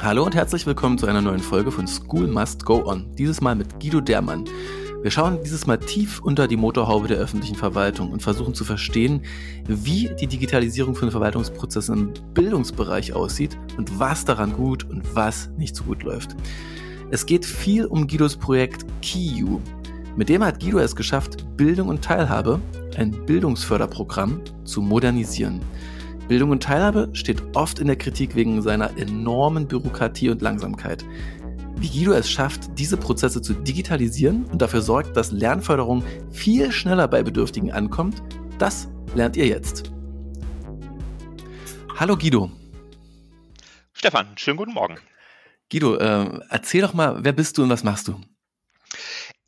Hallo und herzlich willkommen zu einer neuen Folge von School Must Go On. Dieses Mal mit Guido Dermann. Wir schauen dieses Mal tief unter die Motorhaube der öffentlichen Verwaltung und versuchen zu verstehen, wie die Digitalisierung von Verwaltungsprozessen im Bildungsbereich aussieht und was daran gut und was nicht so gut läuft. Es geht viel um Guidos Projekt KIU. Mit dem hat Guido es geschafft, Bildung und Teilhabe, ein Bildungsförderprogramm, zu modernisieren. Bildung und Teilhabe steht oft in der Kritik wegen seiner enormen Bürokratie und Langsamkeit. Wie Guido es schafft, diese Prozesse zu digitalisieren und dafür sorgt, dass Lernförderung viel schneller bei Bedürftigen ankommt, das lernt ihr jetzt. Hallo Guido. Stefan, schönen guten Morgen. Guido, äh, erzähl doch mal, wer bist du und was machst du?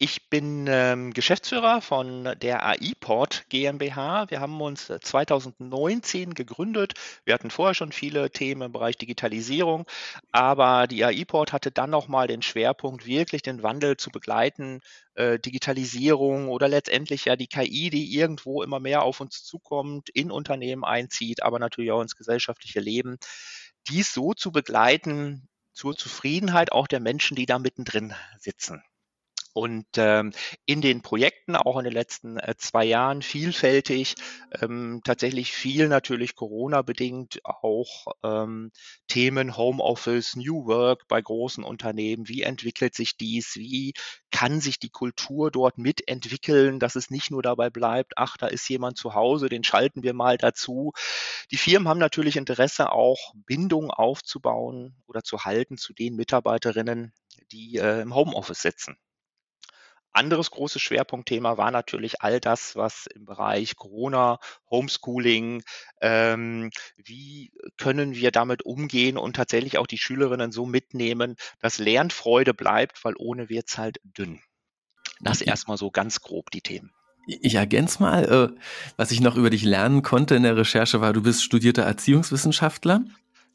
Ich bin ähm, Geschäftsführer von der AIPort GmbH. Wir haben uns 2019 äh, gegründet. Wir hatten vorher schon viele Themen im Bereich Digitalisierung, aber die AIPort hatte dann nochmal den Schwerpunkt, wirklich den Wandel zu begleiten, äh, Digitalisierung oder letztendlich ja die KI, die irgendwo immer mehr auf uns zukommt, in Unternehmen einzieht, aber natürlich auch ins gesellschaftliche Leben, dies so zu begleiten, zur Zufriedenheit auch der Menschen, die da mittendrin sitzen. Und ähm, in den Projekten, auch in den letzten äh, zwei Jahren, vielfältig, ähm, tatsächlich viel natürlich Corona-bedingt, auch ähm, Themen Homeoffice, New Work bei großen Unternehmen. Wie entwickelt sich dies? Wie kann sich die Kultur dort mitentwickeln, dass es nicht nur dabei bleibt, ach, da ist jemand zu Hause, den schalten wir mal dazu. Die Firmen haben natürlich Interesse, auch Bindung aufzubauen oder zu halten zu den Mitarbeiterinnen, die äh, im Homeoffice sitzen. Anderes großes Schwerpunktthema war natürlich all das, was im Bereich Corona, Homeschooling, ähm, wie können wir damit umgehen und tatsächlich auch die Schülerinnen so mitnehmen, dass Lernfreude bleibt, weil ohne wird's halt dünn. Das erstmal so ganz grob die Themen. Ich ergänze mal, äh, was ich noch über dich lernen konnte in der Recherche war, du bist studierter Erziehungswissenschaftler.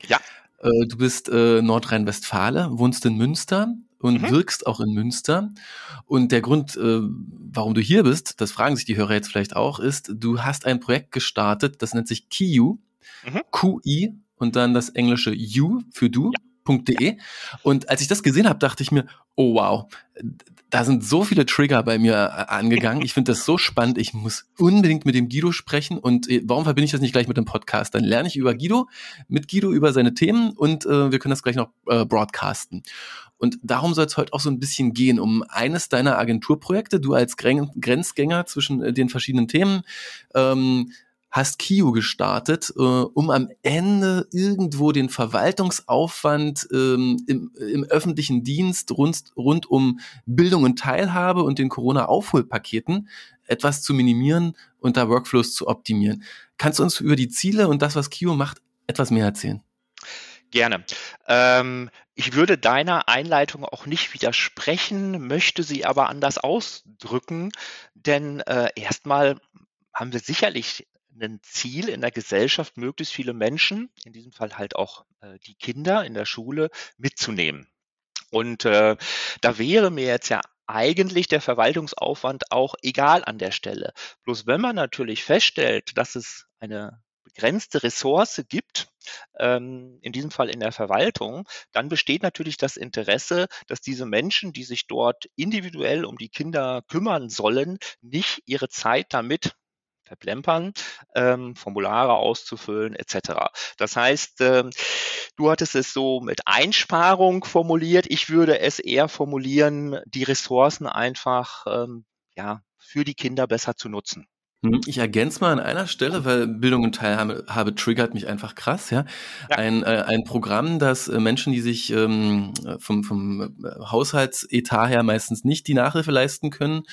Ja. Äh, du bist äh, Nordrhein-Westfale, wohnst in Münster und mhm. wirkst auch in Münster. Und der Grund, äh, warum du hier bist, das fragen sich die Hörer jetzt vielleicht auch, ist, du hast ein Projekt gestartet, das nennt sich KIU, mhm. QI und dann das englische U für du. Ja. .de. Und als ich das gesehen habe, dachte ich mir, oh wow, da sind so viele Trigger bei mir äh, angegangen. Ich finde das so spannend. Ich muss unbedingt mit dem Guido sprechen. Und äh, warum verbinde ich das nicht gleich mit dem Podcast? Dann lerne ich über Guido, mit Guido über seine Themen und äh, wir können das gleich noch äh, broadcasten. Und darum soll es heute auch so ein bisschen gehen, um eines deiner Agenturprojekte. Du als Grenzgänger zwischen äh, den verschiedenen Themen. Ähm, hast Kio gestartet, äh, um am Ende irgendwo den Verwaltungsaufwand ähm, im, im, öffentlichen Dienst rund, rund um Bildung und Teilhabe und den Corona-Aufholpaketen etwas zu minimieren und da Workflows zu optimieren. Kannst du uns über die Ziele und das, was Kio macht, etwas mehr erzählen? Gerne. Ähm, ich würde deiner Einleitung auch nicht widersprechen, möchte sie aber anders ausdrücken, denn äh, erstmal haben wir sicherlich ein Ziel in der Gesellschaft, möglichst viele Menschen, in diesem Fall halt auch äh, die Kinder in der Schule, mitzunehmen. Und äh, da wäre mir jetzt ja eigentlich der Verwaltungsaufwand auch egal an der Stelle. Bloß wenn man natürlich feststellt, dass es eine begrenzte Ressource gibt, ähm, in diesem Fall in der Verwaltung, dann besteht natürlich das Interesse, dass diese Menschen, die sich dort individuell um die Kinder kümmern sollen, nicht ihre Zeit damit verplempern, ähm, Formulare auszufüllen etc. Das heißt, ähm, du hattest es so mit Einsparung formuliert. Ich würde es eher formulieren, die Ressourcen einfach ähm, ja, für die Kinder besser zu nutzen. Hm, ich ergänze mal an einer Stelle, weil Bildung und Teilhabe triggert mich einfach krass, ja. ja. Ein, äh, ein Programm, das äh, Menschen, die sich ähm, vom, vom äh, Haushaltsetat her meistens nicht die Nachhilfe leisten können,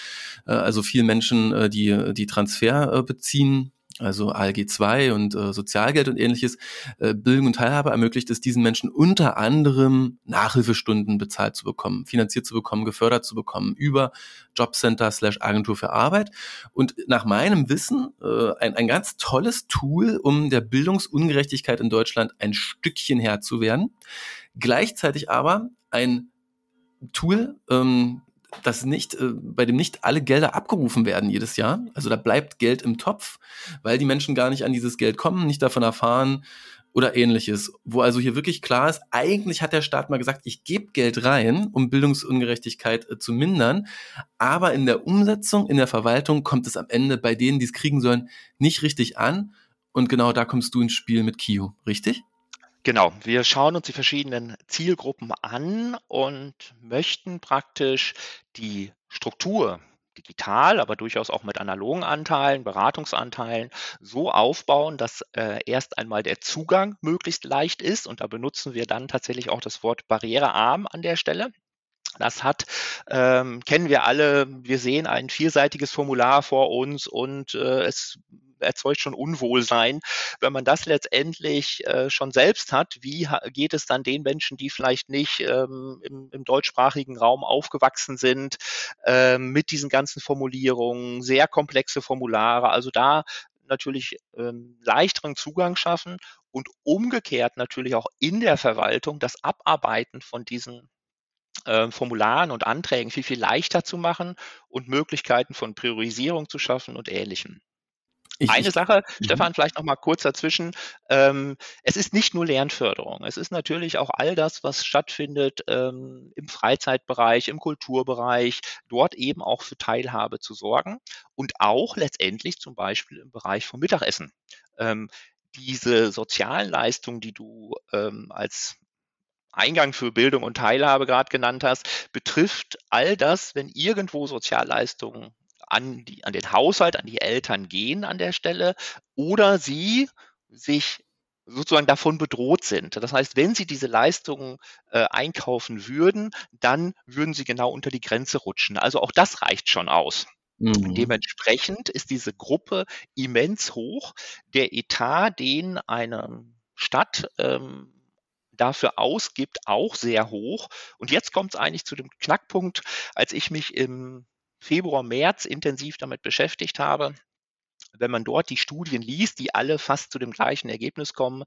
äh, also viele Menschen, äh, die die Transfer äh, beziehen, also ALG 2 und äh, Sozialgeld und ähnliches, äh, Bildung und Teilhabe ermöglicht es diesen Menschen unter anderem Nachhilfestunden bezahlt zu bekommen, finanziert zu bekommen, gefördert zu bekommen über Jobcenter slash Agentur für Arbeit. Und nach meinem Wissen äh, ein, ein ganz tolles Tool, um der Bildungsungerechtigkeit in Deutschland ein Stückchen Herr zu werden. Gleichzeitig aber ein Tool, ähm, dass nicht, äh, bei dem nicht alle Gelder abgerufen werden jedes Jahr. Also da bleibt Geld im Topf, weil die Menschen gar nicht an dieses Geld kommen, nicht davon erfahren, oder ähnliches, wo also hier wirklich klar ist, eigentlich hat der Staat mal gesagt, ich gebe Geld rein, um Bildungsungerechtigkeit äh, zu mindern, aber in der Umsetzung, in der Verwaltung kommt es am Ende bei denen, die es kriegen sollen, nicht richtig an und genau da kommst du ins Spiel mit KIU, richtig? Genau, wir schauen uns die verschiedenen Zielgruppen an und möchten praktisch die Struktur digital, aber durchaus auch mit analogen Anteilen, Beratungsanteilen so aufbauen, dass äh, erst einmal der Zugang möglichst leicht ist. Und da benutzen wir dann tatsächlich auch das Wort barrierearm an der Stelle. Das hat, ähm, kennen wir alle, wir sehen ein vierseitiges Formular vor uns und äh, es erzeugt schon Unwohlsein. Wenn man das letztendlich äh, schon selbst hat, wie geht es dann den Menschen, die vielleicht nicht ähm, im, im, deutschsprachigen Raum aufgewachsen sind, ähm, mit diesen ganzen Formulierungen, sehr komplexe Formulare. Also da natürlich ähm, leichteren Zugang schaffen und umgekehrt natürlich auch in der Verwaltung das Abarbeiten von diesen äh, Formularen und Anträgen viel, viel leichter zu machen und Möglichkeiten von Priorisierung zu schaffen und Ähnlichem. Ich, Eine ich, Sache, mhm. Stefan, vielleicht noch mal kurz dazwischen. Ähm, es ist nicht nur Lernförderung. Es ist natürlich auch all das, was stattfindet ähm, im Freizeitbereich, im Kulturbereich, dort eben auch für Teilhabe zu sorgen und auch letztendlich zum Beispiel im Bereich vom Mittagessen. Ähm, diese sozialen Leistungen, die du ähm, als Eingang für Bildung und Teilhabe gerade genannt hast, betrifft all das, wenn irgendwo Sozialleistungen an, die, an den Haushalt, an die Eltern gehen an der Stelle oder sie sich sozusagen davon bedroht sind. Das heißt, wenn sie diese Leistungen äh, einkaufen würden, dann würden sie genau unter die Grenze rutschen. Also auch das reicht schon aus. Mhm. Dementsprechend ist diese Gruppe immens hoch. Der Etat, den eine Stadt ähm, dafür ausgibt, auch sehr hoch. Und jetzt kommt es eigentlich zu dem Knackpunkt, als ich mich im Februar, März intensiv damit beschäftigt habe. Wenn man dort die Studien liest, die alle fast zu dem gleichen Ergebnis kommen,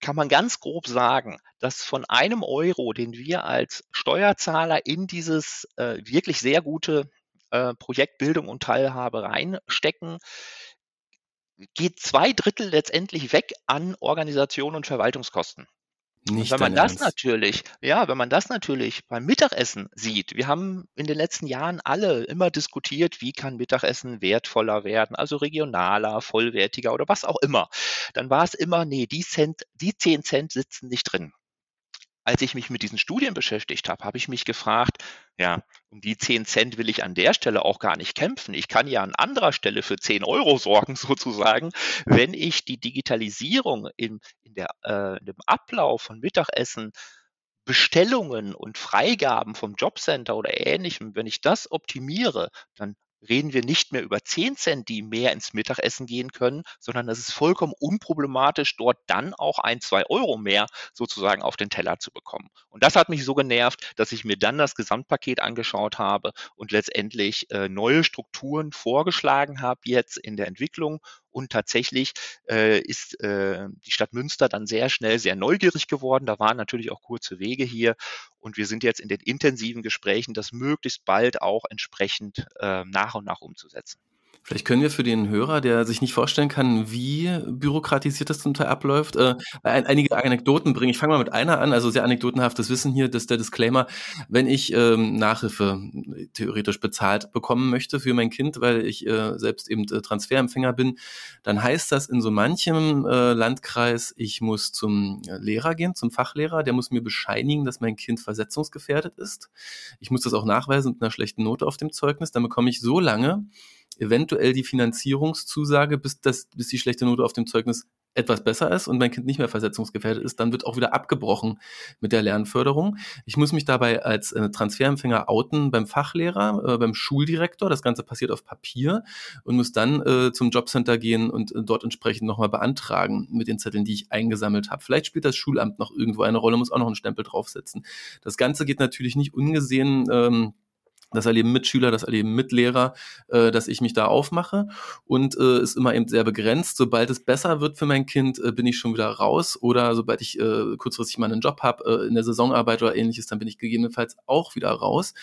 kann man ganz grob sagen, dass von einem Euro, den wir als Steuerzahler in dieses äh, wirklich sehr gute äh, Projekt Bildung und Teilhabe reinstecken, geht zwei Drittel letztendlich weg an Organisation und Verwaltungskosten. Nicht wenn man das Ernst. natürlich, ja, wenn man das natürlich beim Mittagessen sieht, wir haben in den letzten Jahren alle immer diskutiert, wie kann Mittagessen wertvoller werden, also regionaler, vollwertiger oder was auch immer. Dann war es immer, nee, die Cent, die 10 Cent sitzen nicht drin als ich mich mit diesen Studien beschäftigt habe, habe ich mich gefragt, ja, um die 10 Cent will ich an der Stelle auch gar nicht kämpfen. Ich kann ja an anderer Stelle für 10 Euro sorgen, sozusagen, wenn ich die Digitalisierung in, in, der, äh, in dem Ablauf von Mittagessen Bestellungen und Freigaben vom Jobcenter oder ähnlichem, wenn ich das optimiere, dann reden wir nicht mehr über 10 Cent, die mehr ins Mittagessen gehen können, sondern es ist vollkommen unproblematisch, dort dann auch ein, zwei Euro mehr sozusagen auf den Teller zu bekommen. Und das hat mich so genervt, dass ich mir dann das Gesamtpaket angeschaut habe und letztendlich äh, neue Strukturen vorgeschlagen habe jetzt in der Entwicklung und tatsächlich äh, ist äh, die Stadt Münster dann sehr schnell sehr neugierig geworden. Da waren natürlich auch kurze Wege hier. Und wir sind jetzt in den intensiven Gesprächen, das möglichst bald auch entsprechend äh, nach und nach umzusetzen. Vielleicht können wir für den Hörer, der sich nicht vorstellen kann, wie bürokratisiert das zum Teil abläuft, äh, einige Anekdoten bringen. Ich fange mal mit einer an, also sehr anekdotenhaftes Wissen hier, das ist der Disclaimer. Wenn ich ähm, Nachhilfe theoretisch bezahlt bekommen möchte für mein Kind, weil ich äh, selbst eben äh, Transferempfänger bin, dann heißt das in so manchem äh, Landkreis, ich muss zum äh, Lehrer gehen, zum Fachlehrer, der muss mir bescheinigen, dass mein Kind versetzungsgefährdet ist. Ich muss das auch nachweisen mit einer schlechten Note auf dem Zeugnis. Dann bekomme ich so lange eventuell die Finanzierungszusage, bis, das, bis die schlechte Note auf dem Zeugnis etwas besser ist und mein Kind nicht mehr versetzungsgefährdet ist, dann wird auch wieder abgebrochen mit der Lernförderung. Ich muss mich dabei als äh, Transferempfänger outen beim Fachlehrer, äh, beim Schuldirektor. Das Ganze passiert auf Papier und muss dann äh, zum Jobcenter gehen und äh, dort entsprechend nochmal beantragen mit den Zetteln, die ich eingesammelt habe. Vielleicht spielt das Schulamt noch irgendwo eine Rolle, muss auch noch einen Stempel draufsetzen. Das Ganze geht natürlich nicht ungesehen. Ähm, das erleben Mitschüler, das erleben Mitlehrer, äh, dass ich mich da aufmache und äh, ist immer eben sehr begrenzt. Sobald es besser wird für mein Kind, äh, bin ich schon wieder raus oder sobald ich äh, kurzfristig mal einen Job habe, äh, in der Saisonarbeit oder ähnliches, dann bin ich gegebenenfalls auch wieder raus.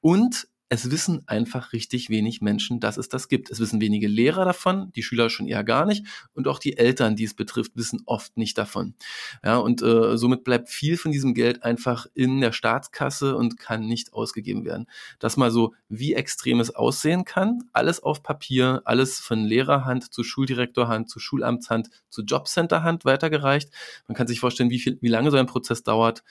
Und es wissen einfach richtig wenig Menschen, dass es das gibt. Es wissen wenige Lehrer davon, die Schüler schon eher gar nicht und auch die Eltern, die es betrifft, wissen oft nicht davon. Ja, und äh, somit bleibt viel von diesem Geld einfach in der Staatskasse und kann nicht ausgegeben werden. Das mal so, wie extrem es aussehen kann. Alles auf Papier, alles von Lehrerhand zu Schuldirektorhand zu Schulamtshand zu Jobcenterhand weitergereicht. Man kann sich vorstellen, wie viel, wie lange so ein Prozess dauert,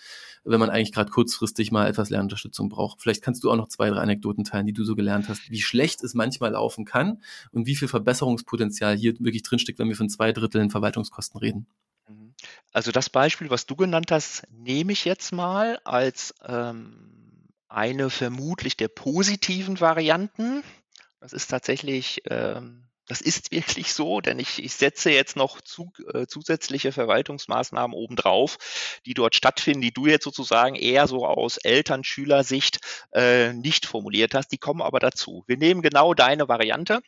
wenn man eigentlich gerade kurzfristig mal etwas Lernunterstützung braucht. Vielleicht kannst du auch noch zwei, drei Anekdoten teilen, die du so gelernt hast, wie schlecht es manchmal laufen kann und wie viel Verbesserungspotenzial hier wirklich drinsteckt, wenn wir von zwei Dritteln Verwaltungskosten reden. Mhm. Also das Beispiel, was du genannt hast, nehme ich jetzt mal als ähm, eine vermutlich der positiven Varianten. Das ist tatsächlich ähm, das ist wirklich so, denn ich, ich setze jetzt noch zu, äh, zusätzliche Verwaltungsmaßnahmen obendrauf, die dort stattfinden, die du jetzt sozusagen eher so aus Eltern-Schüler-Sicht äh, nicht formuliert hast. Die kommen aber dazu. Wir nehmen genau deine Variante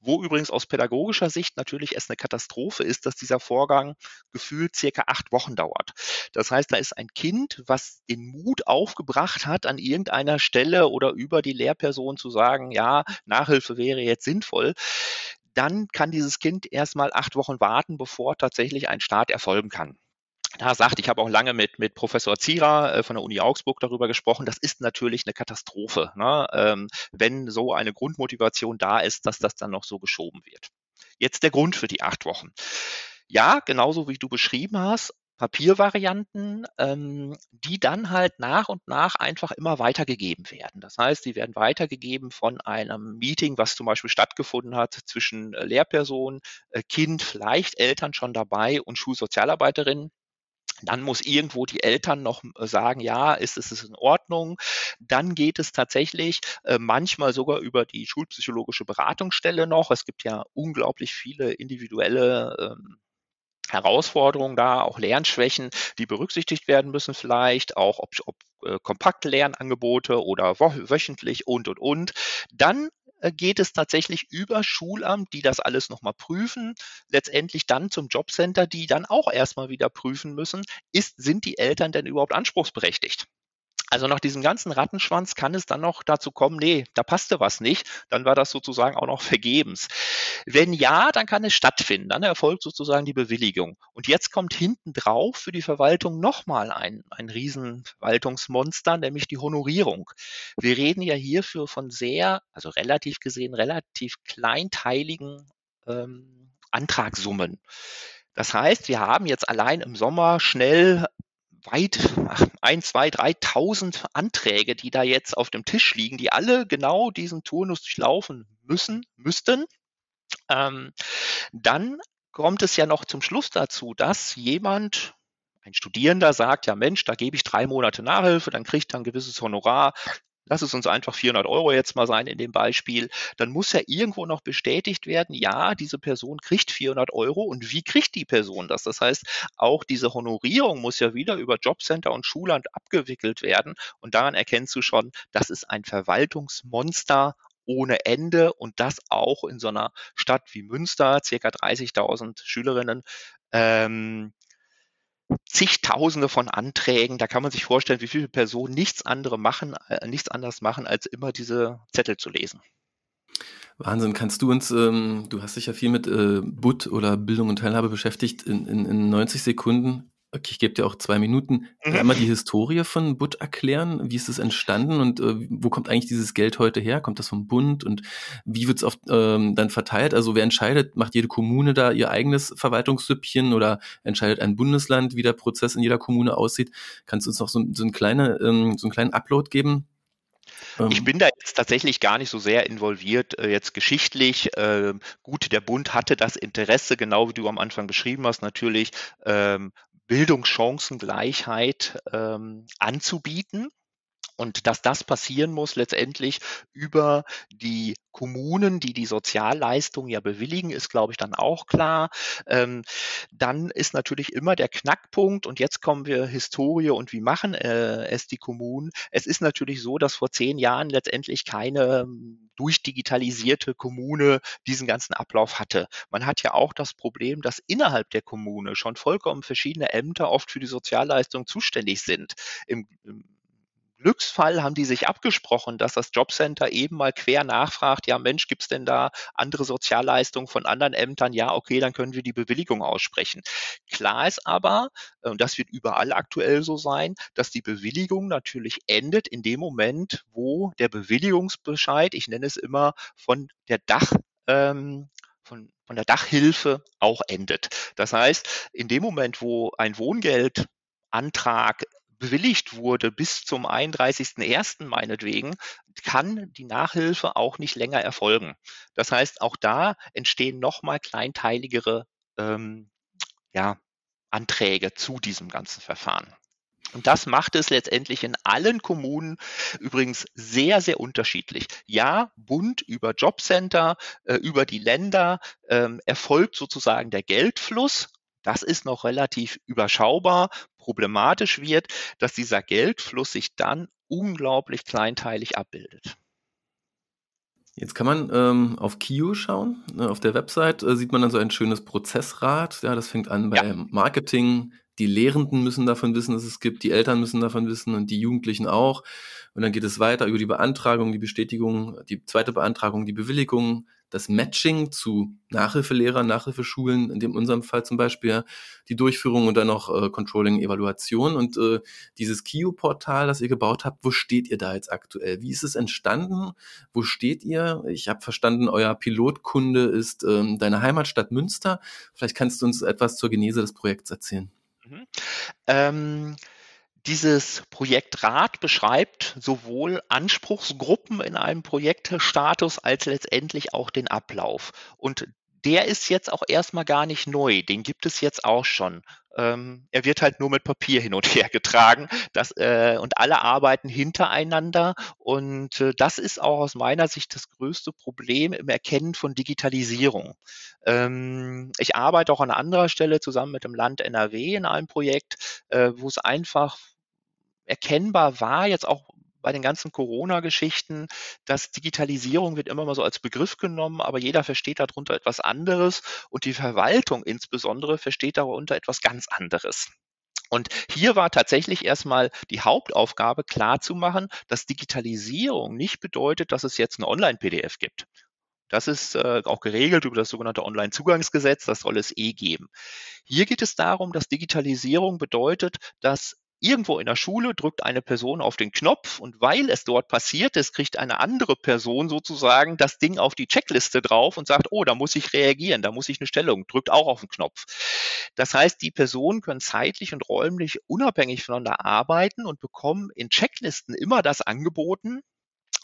wo übrigens aus pädagogischer Sicht natürlich es eine Katastrophe ist, dass dieser Vorgang gefühlt circa acht Wochen dauert. Das heißt, da ist ein Kind, was den Mut aufgebracht hat, an irgendeiner Stelle oder über die Lehrperson zu sagen, ja, Nachhilfe wäre jetzt sinnvoll dann kann dieses Kind erstmal acht Wochen warten, bevor tatsächlich ein Start erfolgen kann da sagt, ich habe auch lange mit, mit Professor Zierer äh, von der Uni Augsburg darüber gesprochen, das ist natürlich eine Katastrophe, ne? ähm, wenn so eine Grundmotivation da ist, dass das dann noch so geschoben wird. Jetzt der Grund für die acht Wochen. Ja, genauso wie du beschrieben hast, Papiervarianten, ähm, die dann halt nach und nach einfach immer weitergegeben werden. Das heißt, die werden weitergegeben von einem Meeting, was zum Beispiel stattgefunden hat zwischen äh, Lehrperson, äh, Kind, vielleicht Eltern schon dabei und Schulsozialarbeiterinnen dann muss irgendwo die Eltern noch äh, sagen, ja, ist es in Ordnung. Dann geht es tatsächlich äh, manchmal sogar über die schulpsychologische Beratungsstelle noch. Es gibt ja unglaublich viele individuelle ähm, Herausforderungen da, auch Lernschwächen, die berücksichtigt werden müssen vielleicht, auch ob, ob äh, kompakte Lernangebote oder wöchentlich und, und, und. Dann geht es tatsächlich über Schulamt, die das alles nochmal prüfen, letztendlich dann zum Jobcenter, die dann auch erstmal wieder prüfen müssen, ist, sind die Eltern denn überhaupt anspruchsberechtigt? Also nach diesem ganzen Rattenschwanz kann es dann noch dazu kommen, nee, da passte was nicht, dann war das sozusagen auch noch vergebens. Wenn ja, dann kann es stattfinden, dann erfolgt sozusagen die Bewilligung. Und jetzt kommt hinten drauf für die Verwaltung nochmal ein, ein Riesenverwaltungsmonster, nämlich die Honorierung. Wir reden ja hierfür von sehr, also relativ gesehen, relativ kleinteiligen ähm, Antragssummen. Das heißt, wir haben jetzt allein im Sommer schnell weit, ein, zwei, dreitausend Anträge, die da jetzt auf dem Tisch liegen, die alle genau diesen Turnus durchlaufen müssen, müssten. Ähm, dann kommt es ja noch zum Schluss dazu, dass jemand, ein Studierender sagt, ja Mensch, da gebe ich drei Monate Nachhilfe, dann kriegt er ein gewisses Honorar, lass es uns einfach 400 Euro jetzt mal sein in dem Beispiel, dann muss ja irgendwo noch bestätigt werden, ja, diese Person kriegt 400 Euro. Und wie kriegt die Person das? Das heißt, auch diese Honorierung muss ja wieder über Jobcenter und Schulland abgewickelt werden. Und daran erkennst du schon, das ist ein Verwaltungsmonster ohne Ende. Und das auch in so einer Stadt wie Münster, circa 30.000 Schülerinnen, ähm, zigtausende von Anträgen. Da kann man sich vorstellen, wie viele Personen nichts andere machen, äh, nichts anderes machen, als immer diese Zettel zu lesen. Wahnsinn. Kannst du uns, ähm, du hast dich ja viel mit äh, BUT oder Bildung und Teilhabe beschäftigt, in, in, in 90 Sekunden Okay, ich gebe dir auch zwei Minuten. Mhm. Einmal die Historie von Butt erklären. Wie ist es entstanden und äh, wo kommt eigentlich dieses Geld heute her? Kommt das vom Bund und wie wird es ähm, dann verteilt? Also wer entscheidet, macht jede Kommune da ihr eigenes Verwaltungssüppchen oder entscheidet ein Bundesland, wie der Prozess in jeder Kommune aussieht? Kannst du uns noch so, so, ein kleine, ähm, so einen kleinen Upload geben? Ich ähm. bin da jetzt tatsächlich gar nicht so sehr involviert, äh, jetzt geschichtlich. Äh, gut, der Bund hatte das Interesse, genau wie du am Anfang beschrieben hast, natürlich ähm, Bildungschancengleichheit ähm, anzubieten und dass das passieren muss letztendlich über die Kommunen, die die Sozialleistung ja bewilligen, ist, glaube ich, dann auch klar. Ähm, dann ist natürlich immer der Knackpunkt, und jetzt kommen wir Historie und wie machen äh, es die Kommunen. Es ist natürlich so, dass vor zehn Jahren letztendlich keine ähm, durchdigitalisierte Kommune diesen ganzen Ablauf hatte. Man hat ja auch das Problem, dass innerhalb der Kommune schon vollkommen verschiedene Ämter oft für die Sozialleistung zuständig sind. Im, im Glücksfall haben die sich abgesprochen, dass das Jobcenter eben mal quer nachfragt, ja Mensch, gibt's denn da andere Sozialleistungen von anderen Ämtern? Ja, okay, dann können wir die Bewilligung aussprechen. Klar ist aber, und das wird überall aktuell so sein, dass die Bewilligung natürlich endet in dem Moment, wo der Bewilligungsbescheid, ich nenne es immer, von der Dach ähm, von, von der Dachhilfe auch endet. Das heißt, in dem Moment, wo ein Wohngeldantrag bewilligt wurde bis zum 31.01. meinetwegen, kann die Nachhilfe auch nicht länger erfolgen. Das heißt, auch da entstehen nochmal kleinteiligere ähm, ja, Anträge zu diesem ganzen Verfahren. Und das macht es letztendlich in allen Kommunen übrigens sehr, sehr unterschiedlich. Ja, Bund über Jobcenter, äh, über die Länder ähm, erfolgt sozusagen der Geldfluss. Das ist noch relativ überschaubar. Problematisch wird, dass dieser Geldfluss sich dann unglaublich kleinteilig abbildet. Jetzt kann man ähm, auf KIO schauen. Ne, auf der Website äh, sieht man dann so ein schönes Prozessrad. Ja, das fängt an bei ja. Marketing, die Lehrenden müssen davon wissen, dass es gibt, die Eltern müssen davon wissen und die Jugendlichen auch. Und dann geht es weiter über die Beantragung, die Bestätigung, die zweite Beantragung, die Bewilligung, das Matching zu Nachhilfelehrern, Nachhilfeschulen, in dem unserem Fall zum Beispiel die Durchführung und dann noch äh, Controlling, Evaluation und äh, dieses KIO-Portal, das ihr gebaut habt, wo steht ihr da jetzt aktuell? Wie ist es entstanden? Wo steht ihr? Ich habe verstanden, euer Pilotkunde ist ähm, deine Heimatstadt Münster. Vielleicht kannst du uns etwas zur Genese des Projekts erzählen. Mhm. Ähm, dieses Projekt Rat beschreibt sowohl Anspruchsgruppen in einem Projektstatus als letztendlich auch den Ablauf. Und der ist jetzt auch erstmal gar nicht neu. Den gibt es jetzt auch schon. Ähm, er wird halt nur mit Papier hin und her getragen. Das, äh, und alle arbeiten hintereinander. Und äh, das ist auch aus meiner Sicht das größte Problem im Erkennen von Digitalisierung. Ähm, ich arbeite auch an anderer Stelle zusammen mit dem Land NRW in einem Projekt, äh, wo es einfach erkennbar war, jetzt auch bei den ganzen Corona-Geschichten, dass Digitalisierung wird immer mal so als Begriff genommen, aber jeder versteht darunter etwas anderes und die Verwaltung insbesondere versteht darunter etwas ganz anderes. Und hier war tatsächlich erstmal die Hauptaufgabe klar zu machen, dass Digitalisierung nicht bedeutet, dass es jetzt eine Online-PDF gibt. Das ist äh, auch geregelt über das sogenannte Online-Zugangsgesetz. Das soll es eh geben. Hier geht es darum, dass Digitalisierung bedeutet, dass Irgendwo in der Schule drückt eine Person auf den Knopf und weil es dort passiert ist, kriegt eine andere Person sozusagen das Ding auf die Checkliste drauf und sagt, oh, da muss ich reagieren, da muss ich eine Stellung, drückt auch auf den Knopf. Das heißt, die Personen können zeitlich und räumlich unabhängig voneinander arbeiten und bekommen in Checklisten immer das angeboten,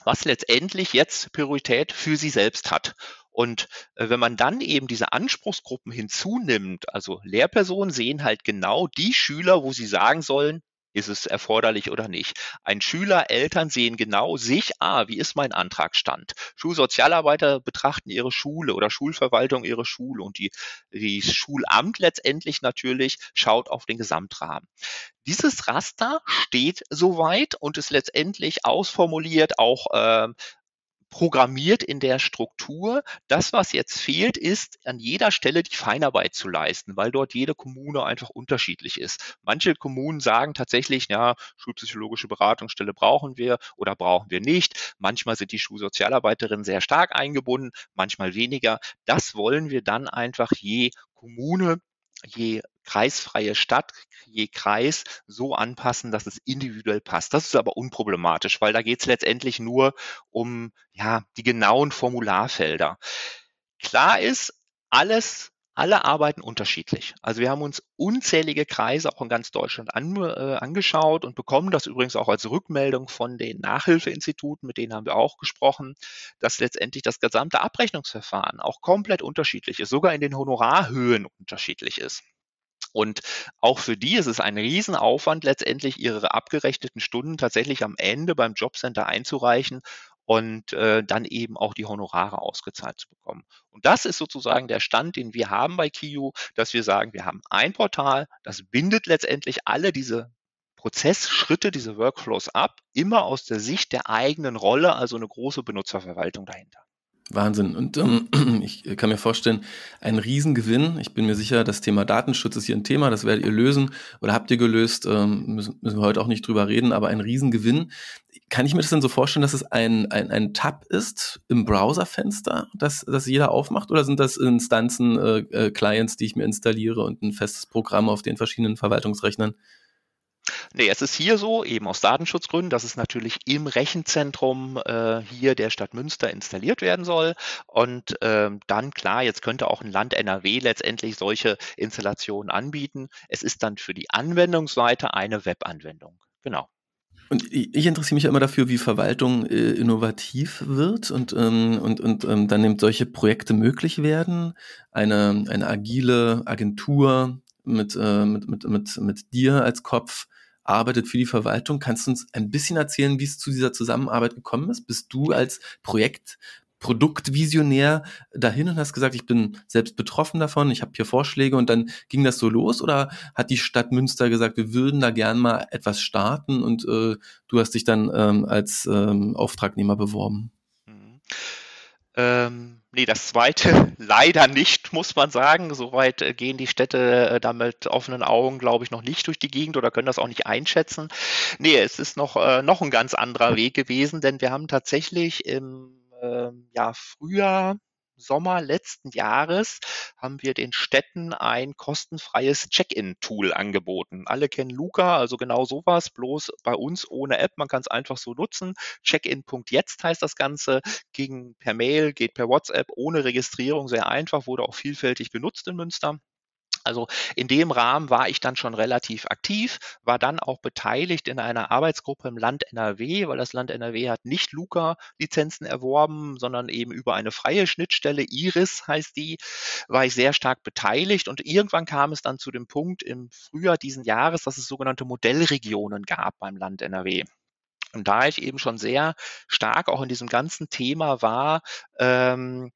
was letztendlich jetzt Priorität für sie selbst hat. Und äh, wenn man dann eben diese Anspruchsgruppen hinzunimmt, also Lehrpersonen sehen halt genau die Schüler, wo sie sagen sollen, ist es erforderlich oder nicht. Ein Schüler, Eltern sehen genau sich, ah, wie ist mein Antragsstand? Schulsozialarbeiter betrachten ihre Schule oder Schulverwaltung ihre Schule und die, die Schulamt letztendlich natürlich schaut auf den Gesamtrahmen. Dieses Raster steht soweit und ist letztendlich ausformuliert, auch äh, programmiert in der Struktur. Das, was jetzt fehlt, ist an jeder Stelle die Feinarbeit zu leisten, weil dort jede Kommune einfach unterschiedlich ist. Manche Kommunen sagen tatsächlich, ja, schulpsychologische Beratungsstelle brauchen wir oder brauchen wir nicht. Manchmal sind die Schulsozialarbeiterinnen sehr stark eingebunden, manchmal weniger. Das wollen wir dann einfach je Kommune je kreisfreie Stadt, je Kreis so anpassen, dass es individuell passt. Das ist aber unproblematisch, weil da geht es letztendlich nur um ja, die genauen Formularfelder. Klar ist, alles alle arbeiten unterschiedlich. Also wir haben uns unzählige Kreise auch in ganz Deutschland an, äh, angeschaut und bekommen das übrigens auch als Rückmeldung von den Nachhilfeinstituten, mit denen haben wir auch gesprochen, dass letztendlich das gesamte Abrechnungsverfahren auch komplett unterschiedlich ist, sogar in den Honorarhöhen unterschiedlich ist. Und auch für die ist es ein Riesenaufwand, letztendlich ihre abgerechneten Stunden tatsächlich am Ende beim Jobcenter einzureichen und äh, dann eben auch die Honorare ausgezahlt zu bekommen. Und das ist sozusagen der Stand, den wir haben bei KIU, dass wir sagen, wir haben ein Portal, das bindet letztendlich alle diese Prozessschritte, diese Workflows ab, immer aus der Sicht der eigenen Rolle, also eine große Benutzerverwaltung dahinter. Wahnsinn. Und ähm, ich kann mir vorstellen, ein Riesengewinn. Ich bin mir sicher, das Thema Datenschutz ist hier ein Thema, das werdet ihr lösen oder habt ihr gelöst, ähm, müssen, müssen wir heute auch nicht drüber reden, aber ein Riesengewinn. Kann ich mir das denn so vorstellen, dass es ein, ein, ein Tab ist im Browserfenster, das, das jeder aufmacht? Oder sind das Instanzen, äh, äh, Clients, die ich mir installiere und ein festes Programm auf den verschiedenen Verwaltungsrechnern? Nee, es ist hier so, eben aus Datenschutzgründen, dass es natürlich im Rechenzentrum äh, hier der Stadt Münster installiert werden soll. Und ähm, dann, klar, jetzt könnte auch ein Land NRW letztendlich solche Installationen anbieten. Es ist dann für die Anwendungsseite eine Webanwendung. Genau. Und ich interessiere mich immer dafür, wie Verwaltung äh, innovativ wird und, ähm, und, und ähm, dann eben solche Projekte möglich werden. Eine, eine agile Agentur mit, äh, mit, mit, mit, mit dir als Kopf arbeitet für die Verwaltung. Kannst du uns ein bisschen erzählen, wie es zu dieser Zusammenarbeit gekommen ist? Bist du als Projekt Produktvisionär dahin und hast gesagt, ich bin selbst betroffen davon, ich habe hier Vorschläge und dann ging das so los oder hat die Stadt Münster gesagt, wir würden da gern mal etwas starten und äh, du hast dich dann ähm, als ähm, Auftragnehmer beworben? Mhm. Ähm Nee, das zweite leider nicht, muss man sagen. Soweit äh, gehen die Städte äh, da mit offenen Augen, glaube ich, noch nicht durch die Gegend oder können das auch nicht einschätzen. Nee, es ist noch, äh, noch ein ganz anderer Weg gewesen, denn wir haben tatsächlich im äh, ja, Frühjahr Sommer letzten Jahres haben wir den Städten ein kostenfreies Check-in-Tool angeboten. Alle kennen Luca, also genau sowas, bloß bei uns ohne App. Man kann es einfach so nutzen. Check-in.jetzt heißt das Ganze, ging per Mail, geht per WhatsApp, ohne Registrierung, sehr einfach, wurde auch vielfältig benutzt in Münster. Also in dem Rahmen war ich dann schon relativ aktiv, war dann auch beteiligt in einer Arbeitsgruppe im Land NRW, weil das Land NRW hat nicht Luca-Lizenzen erworben, sondern eben über eine freie Schnittstelle, Iris heißt die, war ich sehr stark beteiligt und irgendwann kam es dann zu dem Punkt im Frühjahr diesen Jahres, dass es sogenannte Modellregionen gab beim Land NRW. Und da ich eben schon sehr stark auch in diesem ganzen Thema war, ähm,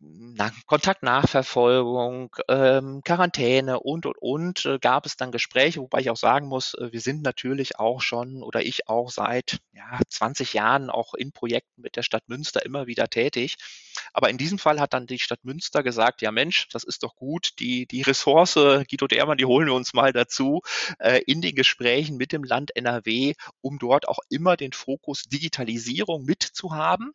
na, Kontaktnachverfolgung, ähm, Quarantäne und, und, und, äh, gab es dann Gespräche, wobei ich auch sagen muss, äh, wir sind natürlich auch schon oder ich auch seit ja, 20 Jahren auch in Projekten mit der Stadt Münster immer wieder tätig. Aber in diesem Fall hat dann die Stadt Münster gesagt, ja Mensch, das ist doch gut, die, die Ressource, Guido Dermann, die holen wir uns mal dazu, äh, in den Gesprächen mit dem Land NRW, um dort auch immer den Fokus Digitalisierung mitzuhaben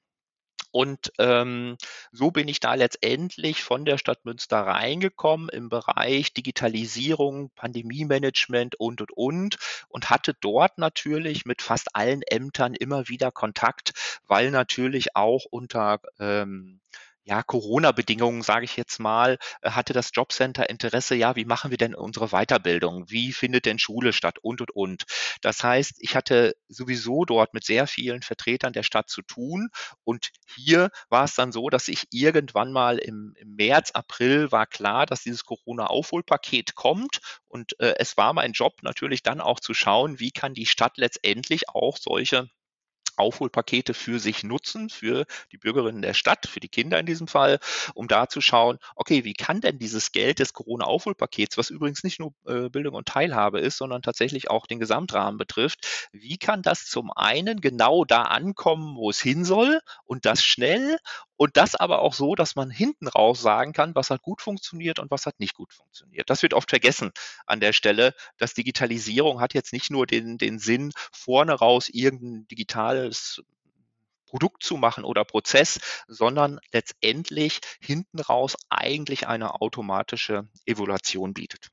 und ähm, so bin ich da letztendlich von der Stadt Münster reingekommen im Bereich Digitalisierung, Pandemie-Management und, und, und und hatte dort natürlich mit fast allen Ämtern immer wieder Kontakt, weil natürlich auch unter ähm, ja, Corona-Bedingungen, sage ich jetzt mal, äh, hatte das Jobcenter Interesse, ja, wie machen wir denn unsere Weiterbildung? Wie findet denn Schule statt? Und, und, und. Das heißt, ich hatte sowieso dort mit sehr vielen Vertretern der Stadt zu tun. Und hier war es dann so, dass ich irgendwann mal im, im März, April war klar, dass dieses Corona-Aufholpaket kommt. Und äh, es war mein Job natürlich dann auch zu schauen, wie kann die Stadt letztendlich auch solche Aufholpakete für sich nutzen, für die Bürgerinnen der Stadt, für die Kinder in diesem Fall, um da zu schauen, okay, wie kann denn dieses Geld des Corona-Aufholpakets, was übrigens nicht nur äh, Bildung und Teilhabe ist, sondern tatsächlich auch den Gesamtrahmen betrifft, wie kann das zum einen genau da ankommen, wo es hin soll und das schnell und das aber auch so, dass man hinten raus sagen kann, was hat gut funktioniert und was hat nicht gut funktioniert. Das wird oft vergessen an der Stelle, dass Digitalisierung hat jetzt nicht nur den, den Sinn, vorne raus irgendein digitales Produkt zu machen oder Prozess, sondern letztendlich hinten raus eigentlich eine automatische Evaluation bietet.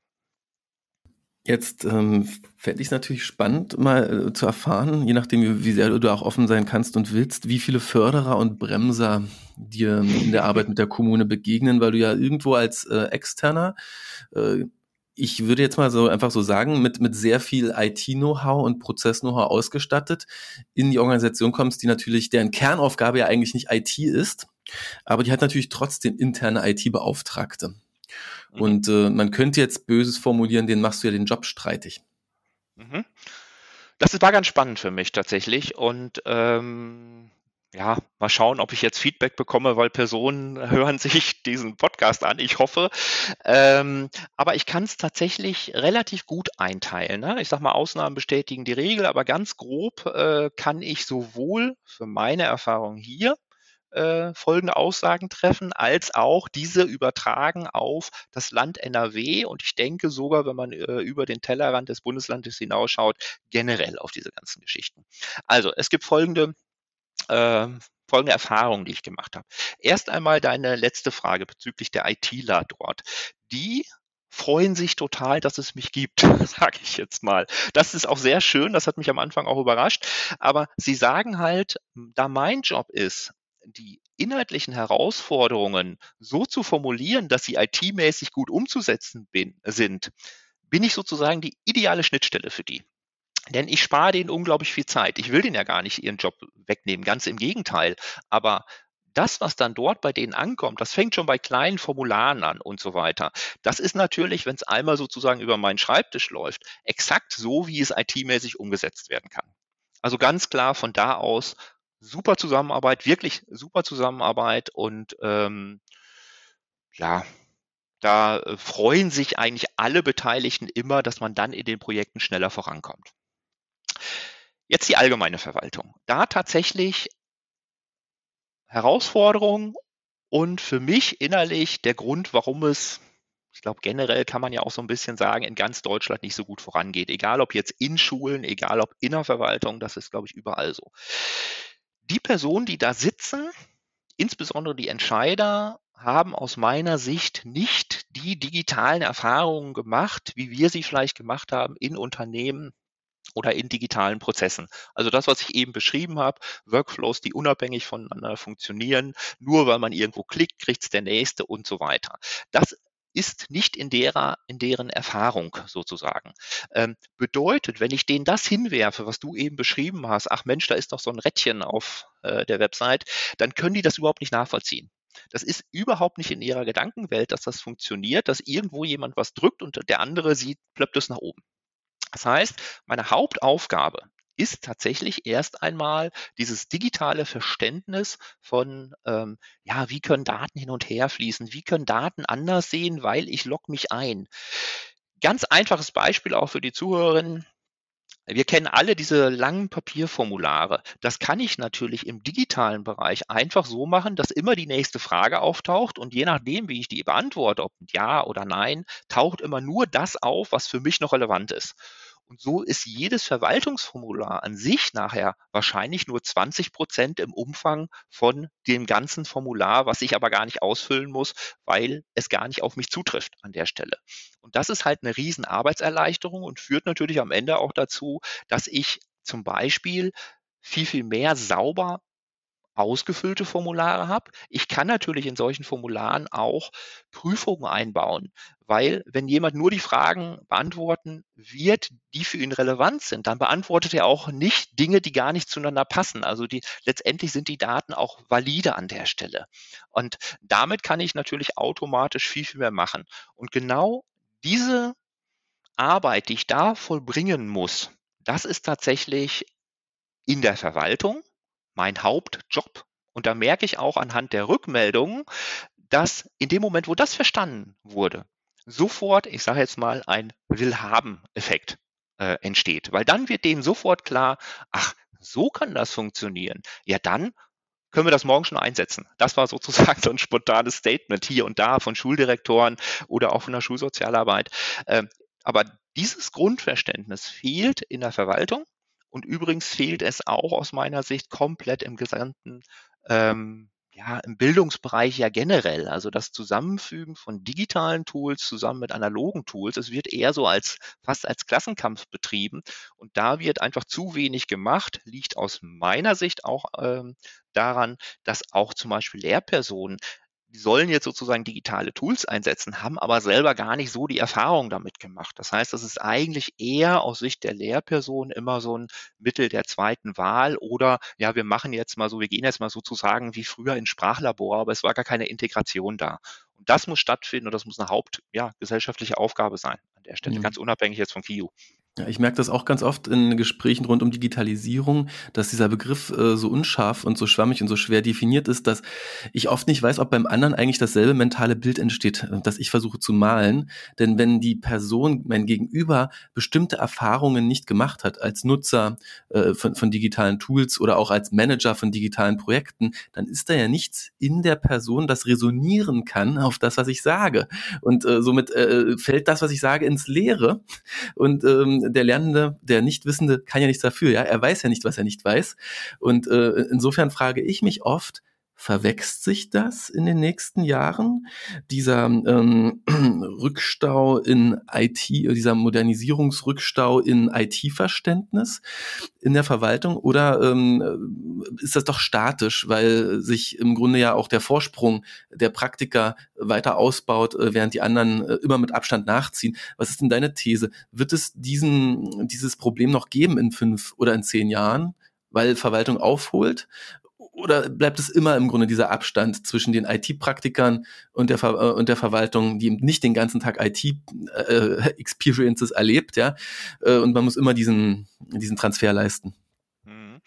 Jetzt ähm, fände ich es natürlich spannend, mal äh, zu erfahren, je nachdem, wie, sehr du auch offen sein kannst und willst, wie viele Förderer und Bremser dir in der Arbeit mit der Kommune begegnen, weil du ja irgendwo als äh, Externer, äh, ich würde jetzt mal so einfach so sagen, mit, mit sehr viel IT-Know-how und Prozess-Know-how ausgestattet in die Organisation kommst, die natürlich, deren Kernaufgabe ja eigentlich nicht IT ist, aber die hat natürlich trotzdem interne IT-Beauftragte. Mhm. Und äh, man könnte jetzt Böses formulieren, den machst du ja den Job streitig. Mhm. Das war ganz spannend für mich tatsächlich. Und ähm, ja, mal schauen, ob ich jetzt Feedback bekomme, weil Personen hören sich diesen Podcast an. Ich hoffe. Ähm, aber ich kann es tatsächlich relativ gut einteilen. Ne? Ich sage mal, Ausnahmen bestätigen die Regel, aber ganz grob äh, kann ich sowohl für meine Erfahrung hier äh, folgende Aussagen treffen, als auch diese übertragen auf das Land NRW und ich denke sogar, wenn man äh, über den Tellerrand des Bundeslandes hinausschaut, generell auf diese ganzen Geschichten. Also es gibt folgende äh, folgende Erfahrungen, die ich gemacht habe. Erst einmal deine letzte Frage bezüglich der ITler dort. Die freuen sich total, dass es mich gibt, sage ich jetzt mal. Das ist auch sehr schön, das hat mich am Anfang auch überrascht. Aber sie sagen halt, da mein Job ist, die inhaltlichen Herausforderungen so zu formulieren, dass sie IT-mäßig gut umzusetzen bin, sind, bin ich sozusagen die ideale Schnittstelle für die. Denn ich spare denen unglaublich viel Zeit. Ich will denen ja gar nicht ihren Job wegnehmen, ganz im Gegenteil. Aber das, was dann dort bei denen ankommt, das fängt schon bei kleinen Formularen an und so weiter. Das ist natürlich, wenn es einmal sozusagen über meinen Schreibtisch läuft, exakt so, wie es IT-mäßig umgesetzt werden kann. Also ganz klar von da aus super Zusammenarbeit, wirklich super Zusammenarbeit und ähm, ja, da äh, freuen sich eigentlich alle Beteiligten immer, dass man dann in den Projekten schneller vorankommt. Jetzt die allgemeine Verwaltung. Da tatsächlich Herausforderung und für mich innerlich der Grund, warum es, ich glaube generell kann man ja auch so ein bisschen sagen, in ganz Deutschland nicht so gut vorangeht. Egal ob jetzt in Schulen, egal ob in der Verwaltung, das ist, glaube ich, überall so. Die Personen, die da sitzen, insbesondere die Entscheider, haben aus meiner Sicht nicht die digitalen Erfahrungen gemacht, wie wir sie vielleicht gemacht haben in Unternehmen, oder in digitalen Prozessen. Also das, was ich eben beschrieben habe, Workflows, die unabhängig voneinander funktionieren, nur weil man irgendwo klickt, kriegt es der nächste und so weiter. Das ist nicht in derer, in deren Erfahrung sozusagen. Ähm, bedeutet, wenn ich denen das hinwerfe, was du eben beschrieben hast, ach Mensch, da ist doch so ein Rädchen auf äh, der Website, dann können die das überhaupt nicht nachvollziehen. Das ist überhaupt nicht in ihrer Gedankenwelt, dass das funktioniert, dass irgendwo jemand was drückt und der andere sieht, plöppt es nach oben. Das heißt, meine Hauptaufgabe ist tatsächlich erst einmal dieses digitale Verständnis von, ähm, ja, wie können Daten hin und her fließen, wie können Daten anders sehen, weil ich log mich ein. Ganz einfaches Beispiel auch für die Zuhörerinnen. Wir kennen alle diese langen Papierformulare. Das kann ich natürlich im digitalen Bereich einfach so machen, dass immer die nächste Frage auftaucht und je nachdem, wie ich die beantworte, ob ja oder nein, taucht immer nur das auf, was für mich noch relevant ist. Und so ist jedes Verwaltungsformular an sich nachher wahrscheinlich nur 20 Prozent im Umfang von dem ganzen Formular, was ich aber gar nicht ausfüllen muss, weil es gar nicht auf mich zutrifft an der Stelle. Und das ist halt eine riesen Arbeitserleichterung und führt natürlich am Ende auch dazu, dass ich zum Beispiel viel, viel mehr sauber ausgefüllte Formulare habe. Ich kann natürlich in solchen Formularen auch Prüfungen einbauen, weil wenn jemand nur die Fragen beantworten wird, die für ihn relevant sind, dann beantwortet er auch nicht Dinge, die gar nicht zueinander passen. Also die letztendlich sind die Daten auch valide an der Stelle. Und damit kann ich natürlich automatisch viel, viel mehr machen. Und genau diese Arbeit, die ich da vollbringen muss, das ist tatsächlich in der Verwaltung mein Hauptjob. Und da merke ich auch anhand der Rückmeldungen, dass in dem Moment, wo das verstanden wurde, sofort, ich sage jetzt mal, ein Willhaben-Effekt äh, entsteht. Weil dann wird denen sofort klar, ach, so kann das funktionieren. Ja, dann können wir das morgen schon einsetzen. Das war sozusagen so ein spontanes Statement hier und da von Schuldirektoren oder auch von der Schulsozialarbeit. Ähm, aber dieses Grundverständnis fehlt in der Verwaltung und übrigens fehlt es auch aus meiner Sicht komplett im gesamten, ähm, ja, im Bildungsbereich ja generell. Also das Zusammenfügen von digitalen Tools zusammen mit analogen Tools, es wird eher so als fast als Klassenkampf betrieben. Und da wird einfach zu wenig gemacht, liegt aus meiner Sicht auch ähm, daran, dass auch zum Beispiel Lehrpersonen die sollen jetzt sozusagen digitale Tools einsetzen, haben aber selber gar nicht so die Erfahrung damit gemacht. Das heißt, das ist eigentlich eher aus Sicht der Lehrperson immer so ein Mittel der zweiten Wahl oder ja, wir machen jetzt mal so, wir gehen jetzt mal sozusagen wie früher ins Sprachlabor, aber es war gar keine Integration da. Und das muss stattfinden und das muss eine Haupt, ja, gesellschaftliche Aufgabe sein an der Stelle, ja. ganz unabhängig jetzt von KIU. Ja, ich merke das auch ganz oft in Gesprächen rund um Digitalisierung, dass dieser Begriff äh, so unscharf und so schwammig und so schwer definiert ist, dass ich oft nicht weiß, ob beim anderen eigentlich dasselbe mentale Bild entsteht, äh, das ich versuche zu malen. Denn wenn die Person, mein Gegenüber, bestimmte Erfahrungen nicht gemacht hat als Nutzer äh, von, von digitalen Tools oder auch als Manager von digitalen Projekten, dann ist da ja nichts in der Person, das resonieren kann auf das, was ich sage. Und äh, somit äh, fällt das, was ich sage, ins Leere. Und ähm, der Lernende, der Nichtwissende kann ja nichts dafür, ja. Er weiß ja nicht, was er nicht weiß. Und äh, insofern frage ich mich oft, Verwächst sich das in den nächsten Jahren? Dieser ähm, Rückstau in IT, dieser Modernisierungsrückstau in IT-Verständnis in der Verwaltung oder ähm, ist das doch statisch, weil sich im Grunde ja auch der Vorsprung der Praktiker weiter ausbaut, äh, während die anderen äh, immer mit Abstand nachziehen? Was ist denn deine These? Wird es diesen, dieses Problem noch geben in fünf oder in zehn Jahren? weil Verwaltung aufholt? Oder bleibt es immer im Grunde dieser Abstand zwischen den IT-Praktikern und der, Ver äh, und der Verwaltung, die eben nicht den ganzen Tag IT-Experiences äh, erlebt, ja, äh, und man muss immer diesen, diesen Transfer leisten. Mhm.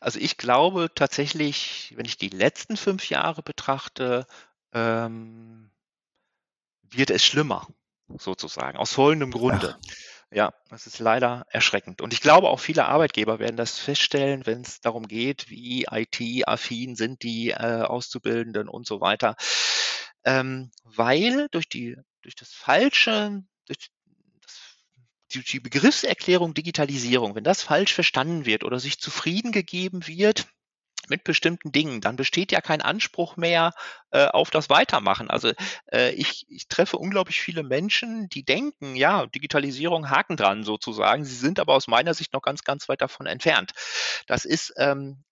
Also ich glaube tatsächlich, wenn ich die letzten fünf Jahre betrachte, ähm, wird es schlimmer, sozusagen, aus folgendem Grunde. Ach. Ja, das ist leider erschreckend. Und ich glaube auch viele Arbeitgeber werden das feststellen, wenn es darum geht, wie IT-affin sind die äh, Auszubildenden und so weiter. Ähm, weil durch die, durch das falsche, durch die Begriffserklärung Digitalisierung, wenn das falsch verstanden wird oder sich zufrieden gegeben wird, mit bestimmten Dingen, dann besteht ja kein Anspruch mehr äh, auf das Weitermachen. Also äh, ich, ich treffe unglaublich viele Menschen, die denken, ja, Digitalisierung Haken dran sozusagen. Sie sind aber aus meiner Sicht noch ganz, ganz weit davon entfernt. Das ist ähm,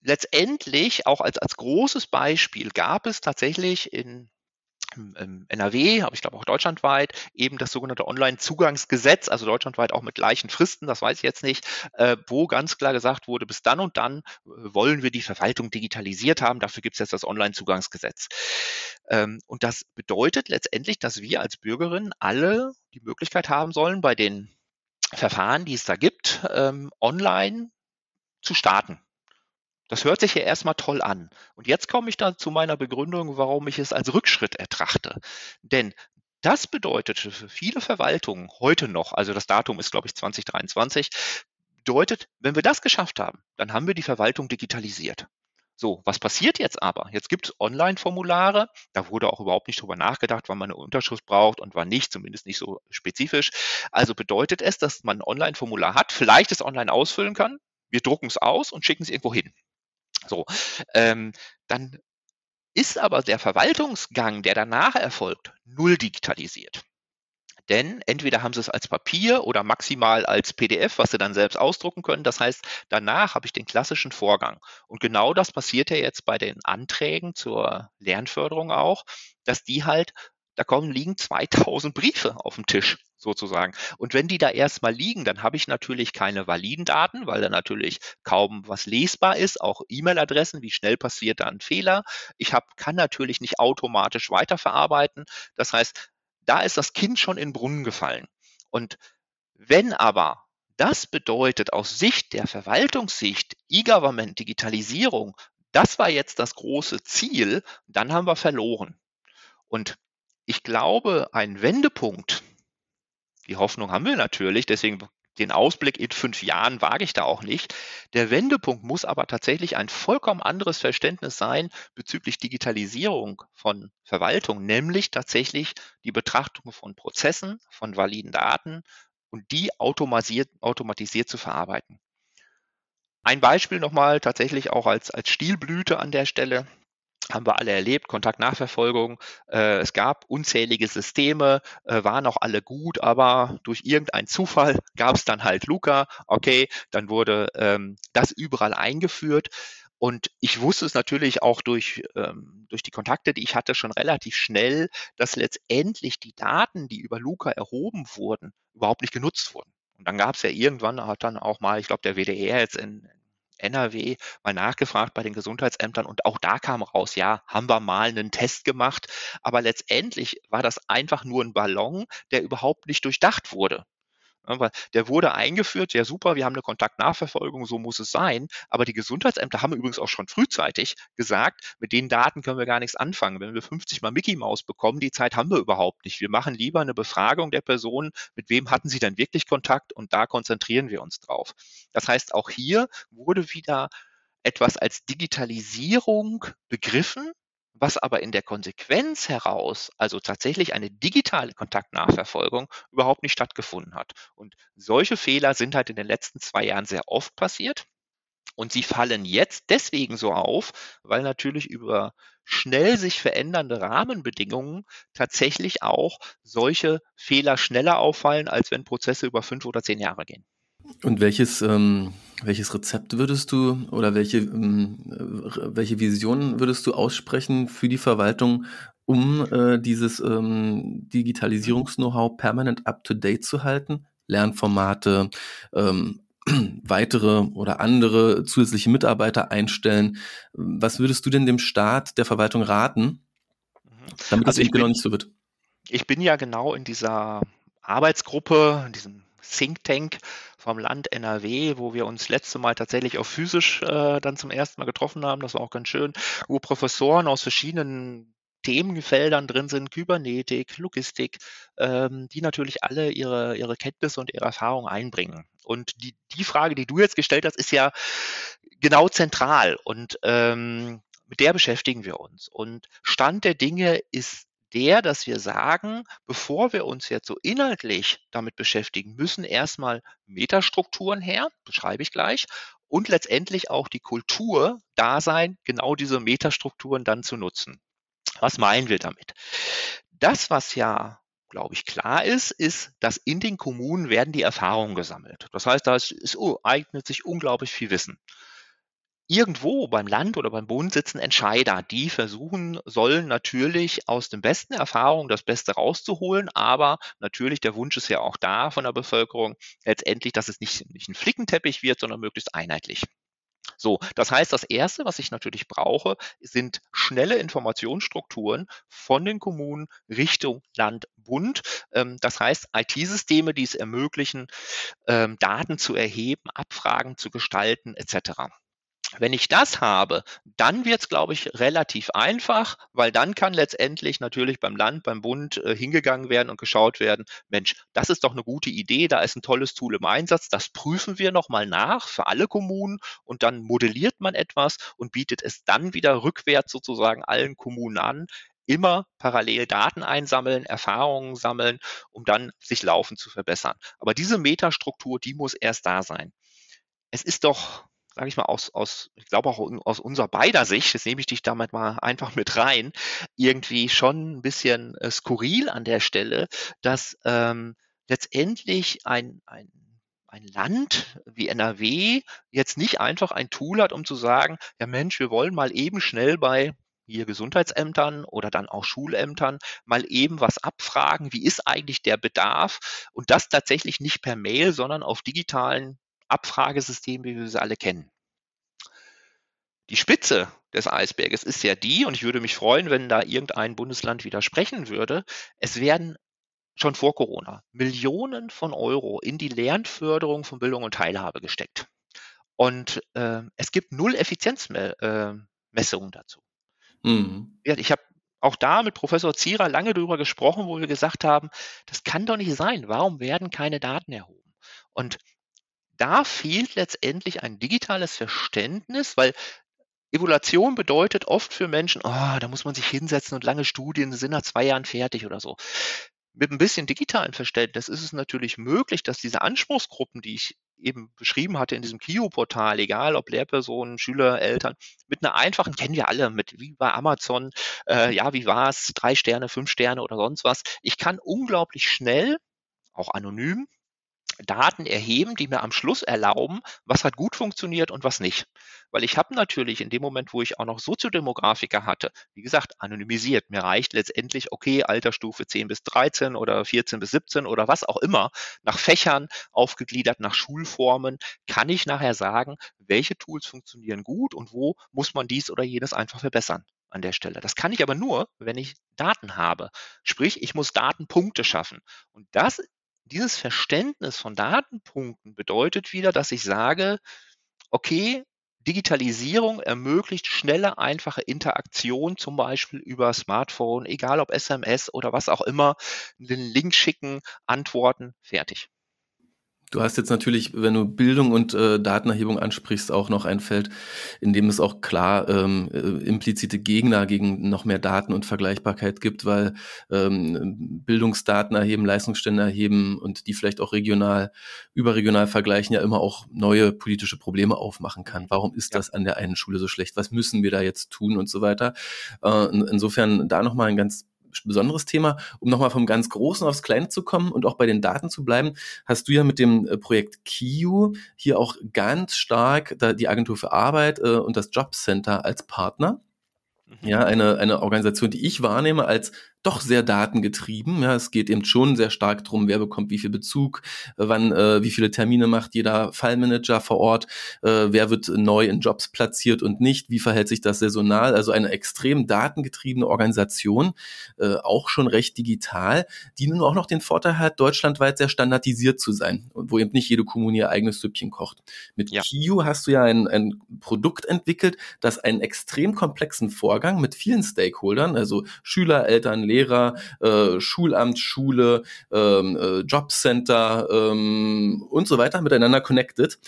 letztendlich auch als, als großes Beispiel gab es tatsächlich in NRW, aber ich glaube auch deutschlandweit, eben das sogenannte Online-Zugangsgesetz, also deutschlandweit auch mit gleichen Fristen, das weiß ich jetzt nicht, äh, wo ganz klar gesagt wurde, bis dann und dann äh, wollen wir die Verwaltung digitalisiert haben, dafür gibt es jetzt das Online-Zugangsgesetz. Ähm, und das bedeutet letztendlich, dass wir als Bürgerinnen alle die Möglichkeit haben sollen, bei den Verfahren, die es da gibt, ähm, online zu starten. Das hört sich ja erstmal toll an. Und jetzt komme ich dann zu meiner Begründung, warum ich es als Rückschritt ertrachte. Denn das bedeutete für viele Verwaltungen heute noch, also das Datum ist, glaube ich, 2023, bedeutet, wenn wir das geschafft haben, dann haben wir die Verwaltung digitalisiert. So, was passiert jetzt aber? Jetzt gibt es Online-Formulare, da wurde auch überhaupt nicht drüber nachgedacht, wann man eine Unterschrift braucht und wann nicht, zumindest nicht so spezifisch. Also bedeutet es, dass man ein Online-Formular hat, vielleicht es online ausfüllen kann, wir drucken es aus und schicken es irgendwo hin. So, ähm, dann ist aber der Verwaltungsgang, der danach erfolgt, null digitalisiert. Denn entweder haben sie es als Papier oder maximal als PDF, was sie dann selbst ausdrucken können. Das heißt, danach habe ich den klassischen Vorgang. Und genau das passiert ja jetzt bei den Anträgen zur Lernförderung auch, dass die halt da kommen, liegen 2000 Briefe auf dem Tisch sozusagen. Und wenn die da erstmal liegen, dann habe ich natürlich keine validen Daten, weil da natürlich kaum was lesbar ist, auch E-Mail-Adressen, wie schnell passiert da ein Fehler. Ich hab, kann natürlich nicht automatisch weiterverarbeiten. Das heißt, da ist das Kind schon in den Brunnen gefallen. Und wenn aber das bedeutet aus Sicht der Verwaltungssicht, E-Government, Digitalisierung, das war jetzt das große Ziel, dann haben wir verloren. Und ich glaube, ein Wendepunkt, die Hoffnung haben wir natürlich, deswegen den Ausblick in fünf Jahren wage ich da auch nicht. Der Wendepunkt muss aber tatsächlich ein vollkommen anderes Verständnis sein bezüglich Digitalisierung von Verwaltung, nämlich tatsächlich die Betrachtung von Prozessen, von validen Daten und die automatisiert, automatisiert zu verarbeiten. Ein Beispiel nochmal tatsächlich auch als, als Stilblüte an der Stelle haben wir alle erlebt, Kontaktnachverfolgung. Äh, es gab unzählige Systeme, äh, waren auch alle gut, aber durch irgendeinen Zufall gab es dann halt Luca. Okay, dann wurde ähm, das überall eingeführt. Und ich wusste es natürlich auch durch, ähm, durch die Kontakte, die ich hatte, schon relativ schnell, dass letztendlich die Daten, die über Luca erhoben wurden, überhaupt nicht genutzt wurden. Und dann gab es ja irgendwann hat dann auch mal, ich glaube, der WDR jetzt in, NRW mal nachgefragt bei den Gesundheitsämtern und auch da kam raus, ja, haben wir mal einen Test gemacht, aber letztendlich war das einfach nur ein Ballon, der überhaupt nicht durchdacht wurde. Der wurde eingeführt, ja super, wir haben eine Kontaktnachverfolgung, so muss es sein. Aber die Gesundheitsämter haben übrigens auch schon frühzeitig gesagt, mit den Daten können wir gar nichts anfangen. Wenn wir 50 mal Mickey Maus bekommen, die Zeit haben wir überhaupt nicht. Wir machen lieber eine Befragung der Person, mit wem hatten sie denn wirklich Kontakt und da konzentrieren wir uns drauf. Das heißt, auch hier wurde wieder etwas als Digitalisierung begriffen, was aber in der Konsequenz heraus, also tatsächlich eine digitale Kontaktnachverfolgung, überhaupt nicht stattgefunden hat. Und solche Fehler sind halt in den letzten zwei Jahren sehr oft passiert. Und sie fallen jetzt deswegen so auf, weil natürlich über schnell sich verändernde Rahmenbedingungen tatsächlich auch solche Fehler schneller auffallen, als wenn Prozesse über fünf oder zehn Jahre gehen. Und welches, ähm, welches Rezept würdest du oder welche, ähm, welche Vision würdest du aussprechen für die Verwaltung, um äh, dieses ähm, Digitalisierungs-Know-how permanent up-to-date zu halten? Lernformate, ähm, weitere oder andere zusätzliche Mitarbeiter einstellen. Was würdest du denn dem Staat, der Verwaltung raten, damit also das eben genau nicht so wird? Ich bin ja genau in dieser Arbeitsgruppe, in diesem Think Tank vom Land NRW, wo wir uns letzte Mal tatsächlich auch physisch äh, dann zum ersten Mal getroffen haben. Das war auch ganz schön, wo Professoren aus verschiedenen Themenfeldern drin sind, Kybernetik, Logistik, ähm, die natürlich alle ihre, ihre Kenntnisse und ihre Erfahrungen einbringen. Und die, die Frage, die du jetzt gestellt hast, ist ja genau zentral und ähm, mit der beschäftigen wir uns. Und Stand der Dinge ist der, dass wir sagen, bevor wir uns jetzt so inhaltlich damit beschäftigen, müssen erstmal Metastrukturen her, beschreibe ich gleich, und letztendlich auch die Kultur da sein, genau diese Metastrukturen dann zu nutzen. Was meinen wir damit? Das, was ja glaube ich, klar ist, ist, dass in den Kommunen werden die Erfahrungen gesammelt. Das heißt, da oh, eignet sich unglaublich viel Wissen irgendwo beim Land oder beim Bund sitzen Entscheider, die versuchen sollen natürlich aus den besten Erfahrungen das Beste rauszuholen, aber natürlich der Wunsch ist ja auch da von der Bevölkerung letztendlich, dass es nicht, nicht ein Flickenteppich wird, sondern möglichst einheitlich. So, das heißt, das erste, was ich natürlich brauche, sind schnelle Informationsstrukturen von den Kommunen Richtung Land, Bund. Ähm, das heißt, IT-Systeme, die es ermöglichen, ähm, Daten zu erheben, Abfragen zu gestalten, etc. Wenn ich das habe, dann wird es, glaube ich, relativ einfach, weil dann kann letztendlich natürlich beim Land, beim Bund äh, hingegangen werden und geschaut werden, Mensch, das ist doch eine gute Idee, da ist ein tolles Tool im Einsatz, das prüfen wir nochmal nach für alle Kommunen und dann modelliert man etwas und bietet es dann wieder rückwärts sozusagen allen Kommunen an, immer parallel Daten einsammeln, Erfahrungen sammeln, um dann sich laufend zu verbessern. Aber diese Metastruktur, die muss erst da sein. Es ist doch sage ich mal, aus, aus, ich glaube auch aus unserer beider Sicht, das nehme ich dich damit mal einfach mit rein, irgendwie schon ein bisschen äh, skurril an der Stelle, dass ähm, letztendlich ein, ein ein Land wie NRW jetzt nicht einfach ein Tool hat, um zu sagen, ja Mensch, wir wollen mal eben schnell bei hier Gesundheitsämtern oder dann auch Schulämtern mal eben was abfragen, wie ist eigentlich der Bedarf? Und das tatsächlich nicht per Mail, sondern auf digitalen Abfragesystem, wie wir sie alle kennen. Die Spitze des Eisberges ist ja die, und ich würde mich freuen, wenn da irgendein Bundesland widersprechen würde, es werden schon vor Corona Millionen von Euro in die Lernförderung von Bildung und Teilhabe gesteckt. Und äh, es gibt null Effizienzmessungen äh, dazu. Mhm. Ich habe auch da mit Professor Zierer lange darüber gesprochen, wo wir gesagt haben, das kann doch nicht sein. Warum werden keine Daten erhoben? Und da fehlt letztendlich ein digitales Verständnis, weil Evaluation bedeutet oft für Menschen, oh, da muss man sich hinsetzen und lange Studien sind nach zwei Jahren fertig oder so. Mit ein bisschen digitalen Verständnis ist es natürlich möglich, dass diese Anspruchsgruppen, die ich eben beschrieben hatte in diesem KIO-Portal, egal ob Lehrpersonen, Schüler, Eltern, mit einer einfachen, kennen wir alle, mit wie bei Amazon, äh, ja, wie war es, drei Sterne, fünf Sterne oder sonst was. Ich kann unglaublich schnell, auch anonym, Daten erheben, die mir am Schluss erlauben, was hat gut funktioniert und was nicht. Weil ich habe natürlich in dem Moment, wo ich auch noch Soziodemografiker hatte, wie gesagt, anonymisiert. Mir reicht letztendlich, okay, Altersstufe 10 bis 13 oder 14 bis 17 oder was auch immer, nach Fächern aufgegliedert, nach Schulformen, kann ich nachher sagen, welche Tools funktionieren gut und wo muss man dies oder jenes einfach verbessern an der Stelle. Das kann ich aber nur, wenn ich Daten habe. Sprich, ich muss Datenpunkte schaffen. Und das dieses Verständnis von Datenpunkten bedeutet wieder, dass ich sage, okay, Digitalisierung ermöglicht schnelle, einfache Interaktion, zum Beispiel über Smartphone, egal ob SMS oder was auch immer, den Link schicken, antworten, fertig. Du hast jetzt natürlich, wenn du Bildung und äh, Datenerhebung ansprichst, auch noch ein Feld, in dem es auch klar ähm, äh, implizite Gegner gegen noch mehr Daten und Vergleichbarkeit gibt, weil ähm, Bildungsdaten erheben, Leistungsstände erheben und die vielleicht auch regional, überregional vergleichen, ja immer auch neue politische Probleme aufmachen kann. Warum ist ja. das an der einen Schule so schlecht? Was müssen wir da jetzt tun und so weiter? Äh, insofern da nochmal ein ganz besonderes Thema. Um nochmal vom ganz Großen aufs Kleine zu kommen und auch bei den Daten zu bleiben, hast du ja mit dem äh, Projekt KIU hier auch ganz stark die Agentur für Arbeit äh, und das Jobcenter als Partner. Mhm. Ja, eine, eine Organisation, die ich wahrnehme als doch sehr datengetrieben. Ja, es geht eben schon sehr stark drum, wer bekommt wie viel Bezug, wann, äh, wie viele Termine macht jeder Fallmanager vor Ort, äh, wer wird neu in Jobs platziert und nicht, wie verhält sich das saisonal. Also eine extrem datengetriebene Organisation, äh, auch schon recht digital, die nun auch noch den Vorteil hat, deutschlandweit sehr standardisiert zu sein und wo eben nicht jede Kommune ihr eigenes Süppchen kocht. Mit ja. KIU hast du ja ein, ein Produkt entwickelt, das einen extrem komplexen Vorgang mit vielen Stakeholdern, also Schüler, Eltern, Lehrer, äh, Schulamt, Schule, ähm, äh, Jobcenter ähm, und so weiter miteinander connected.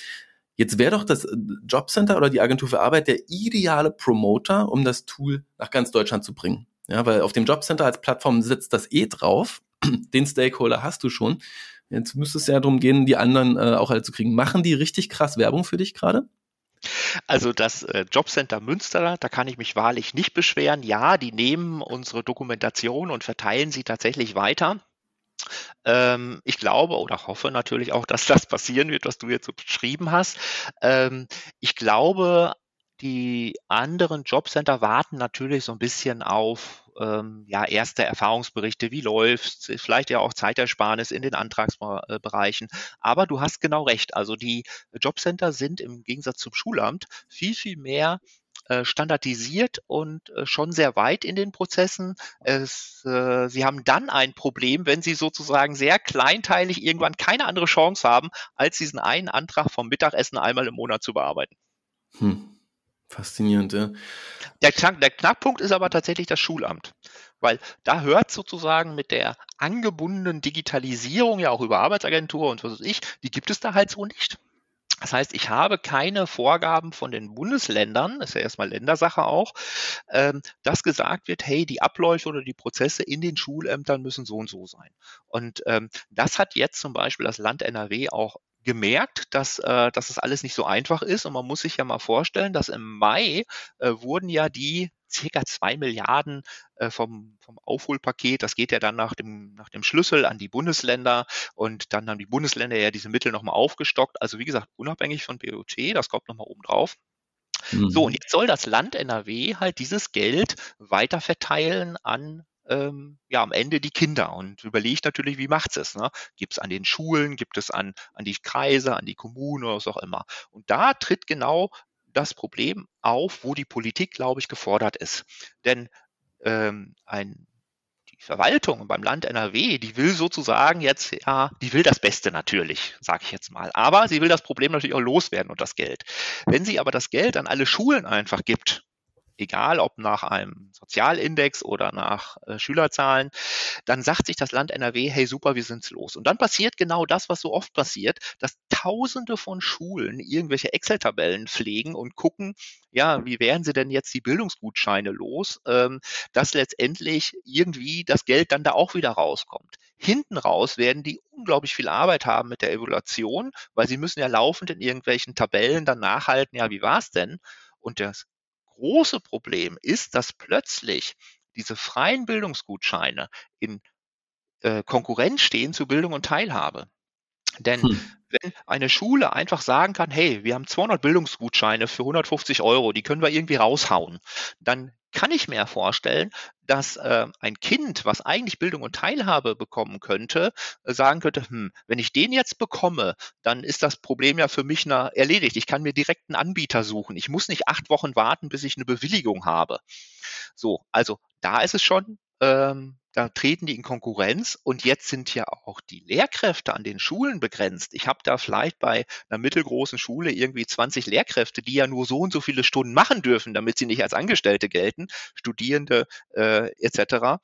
Jetzt wäre doch das Jobcenter oder die Agentur für Arbeit der ideale Promoter, um das Tool nach ganz Deutschland zu bringen. Ja, weil auf dem Jobcenter als Plattform sitzt das eh drauf. Den Stakeholder hast du schon. Jetzt müsste es ja darum gehen, die anderen äh, auch alle zu kriegen. Machen die richtig krass Werbung für dich gerade? Also das äh, Jobcenter Münster, da kann ich mich wahrlich nicht beschweren. Ja, die nehmen unsere Dokumentation und verteilen sie tatsächlich weiter. Ähm, ich glaube oder hoffe natürlich auch, dass das passieren wird, was du jetzt so beschrieben hast. Ähm, ich glaube, die anderen Jobcenter warten natürlich so ein bisschen auf ähm, ja, erste Erfahrungsberichte, wie läuft's, vielleicht ja auch Zeitersparnis in den Antragsbereichen. Aber du hast genau recht. Also die Jobcenter sind im Gegensatz zum Schulamt viel, viel mehr äh, standardisiert und äh, schon sehr weit in den Prozessen. Es, äh, sie haben dann ein Problem, wenn sie sozusagen sehr kleinteilig irgendwann keine andere Chance haben, als diesen einen Antrag vom Mittagessen einmal im Monat zu bearbeiten. Hm. Faszinierend, ja. Der, Knack, der Knackpunkt ist aber tatsächlich das Schulamt, weil da hört sozusagen mit der angebundenen Digitalisierung ja auch über Arbeitsagentur und was weiß ich, die gibt es da halt so nicht. Das heißt, ich habe keine Vorgaben von den Bundesländern, das ist ja erstmal Ländersache auch, ähm, dass gesagt wird, hey, die Abläufe oder die Prozesse in den Schulämtern müssen so und so sein. Und ähm, das hat jetzt zum Beispiel das Land NRW auch gemerkt, dass, äh, dass das alles nicht so einfach ist. Und man muss sich ja mal vorstellen, dass im Mai äh, wurden ja die circa zwei Milliarden äh, vom, vom Aufholpaket, das geht ja dann nach dem, nach dem Schlüssel an die Bundesländer und dann haben die Bundesländer ja diese Mittel nochmal aufgestockt. Also wie gesagt, unabhängig von BOT, das kommt nochmal oben drauf. Mhm. So, und jetzt soll das Land NRW halt dieses Geld weiter verteilen an ähm, ja am Ende die Kinder und überlegt natürlich, wie macht es? Ne? Gibt es an den Schulen, gibt es an, an die Kreise, an die Kommunen oder was auch immer. Und da tritt genau das Problem auf, wo die Politik, glaube ich, gefordert ist. Denn ähm, ein die Verwaltung beim Land NRW, die will sozusagen jetzt, ja, die will das Beste natürlich, sage ich jetzt mal. Aber sie will das Problem natürlich auch loswerden und das Geld. Wenn sie aber das Geld an alle Schulen einfach gibt, egal ob nach einem Sozialindex oder nach äh, Schülerzahlen, dann sagt sich das Land NRW, hey super, wir sind's los. Und dann passiert genau das, was so oft passiert, dass Tausende von Schulen irgendwelche Excel-Tabellen pflegen und gucken, ja, wie werden sie denn jetzt die Bildungsgutscheine los, ähm, dass letztendlich irgendwie das Geld dann da auch wieder rauskommt. Hinten raus werden die unglaublich viel Arbeit haben mit der Evaluation, weil sie müssen ja laufend in irgendwelchen Tabellen dann nachhalten, ja, wie war's denn? Und das große Problem ist, dass plötzlich diese freien Bildungsgutscheine in äh, Konkurrenz stehen zu Bildung und Teilhabe. Denn hm. wenn eine Schule einfach sagen kann, hey, wir haben 200 Bildungsgutscheine für 150 Euro, die können wir irgendwie raushauen, dann kann ich mir vorstellen, dass äh, ein Kind, was eigentlich Bildung und Teilhabe bekommen könnte, äh, sagen könnte, hm, wenn ich den jetzt bekomme, dann ist das Problem ja für mich na, erledigt. Ich kann mir direkt einen Anbieter suchen. Ich muss nicht acht Wochen warten, bis ich eine Bewilligung habe. So, also da ist es schon ähm, da treten die in Konkurrenz und jetzt sind ja auch die Lehrkräfte an den Schulen begrenzt. Ich habe da vielleicht bei einer mittelgroßen Schule irgendwie 20 Lehrkräfte, die ja nur so und so viele Stunden machen dürfen, damit sie nicht als Angestellte gelten, Studierende äh, etc.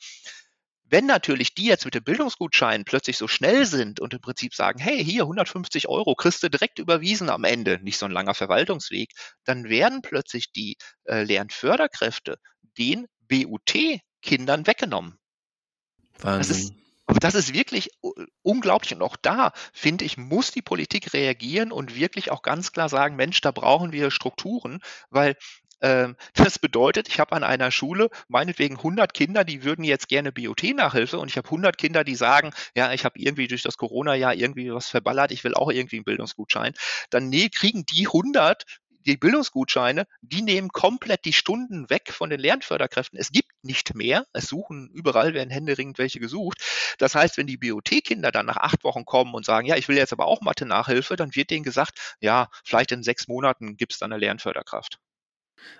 Wenn natürlich die jetzt mit dem Bildungsgutschein plötzlich so schnell sind und im Prinzip sagen, hey, hier 150 Euro kriegst du direkt überwiesen am Ende, nicht so ein langer Verwaltungsweg, dann werden plötzlich die äh, Lernförderkräfte den BUT-Kindern weggenommen. Wahnsinn. Das ist, aber das ist wirklich unglaublich. Und auch da, finde ich, muss die Politik reagieren und wirklich auch ganz klar sagen, Mensch, da brauchen wir Strukturen, weil ähm, das bedeutet, ich habe an einer Schule meinetwegen 100 Kinder, die würden jetzt gerne BOT-Nachhilfe und ich habe 100 Kinder, die sagen, ja, ich habe irgendwie durch das Corona-Jahr irgendwie was verballert, ich will auch irgendwie einen Bildungsgutschein. Dann nee, kriegen die 100 die Bildungsgutscheine, die nehmen komplett die Stunden weg von den Lernförderkräften. Es gibt nicht mehr. Es suchen, überall werden händeringend welche gesucht. Das heißt, wenn die BOT-Kinder dann nach acht Wochen kommen und sagen, ja, ich will jetzt aber auch Mathe-Nachhilfe, dann wird denen gesagt, ja, vielleicht in sechs Monaten gibt es dann eine Lernförderkraft.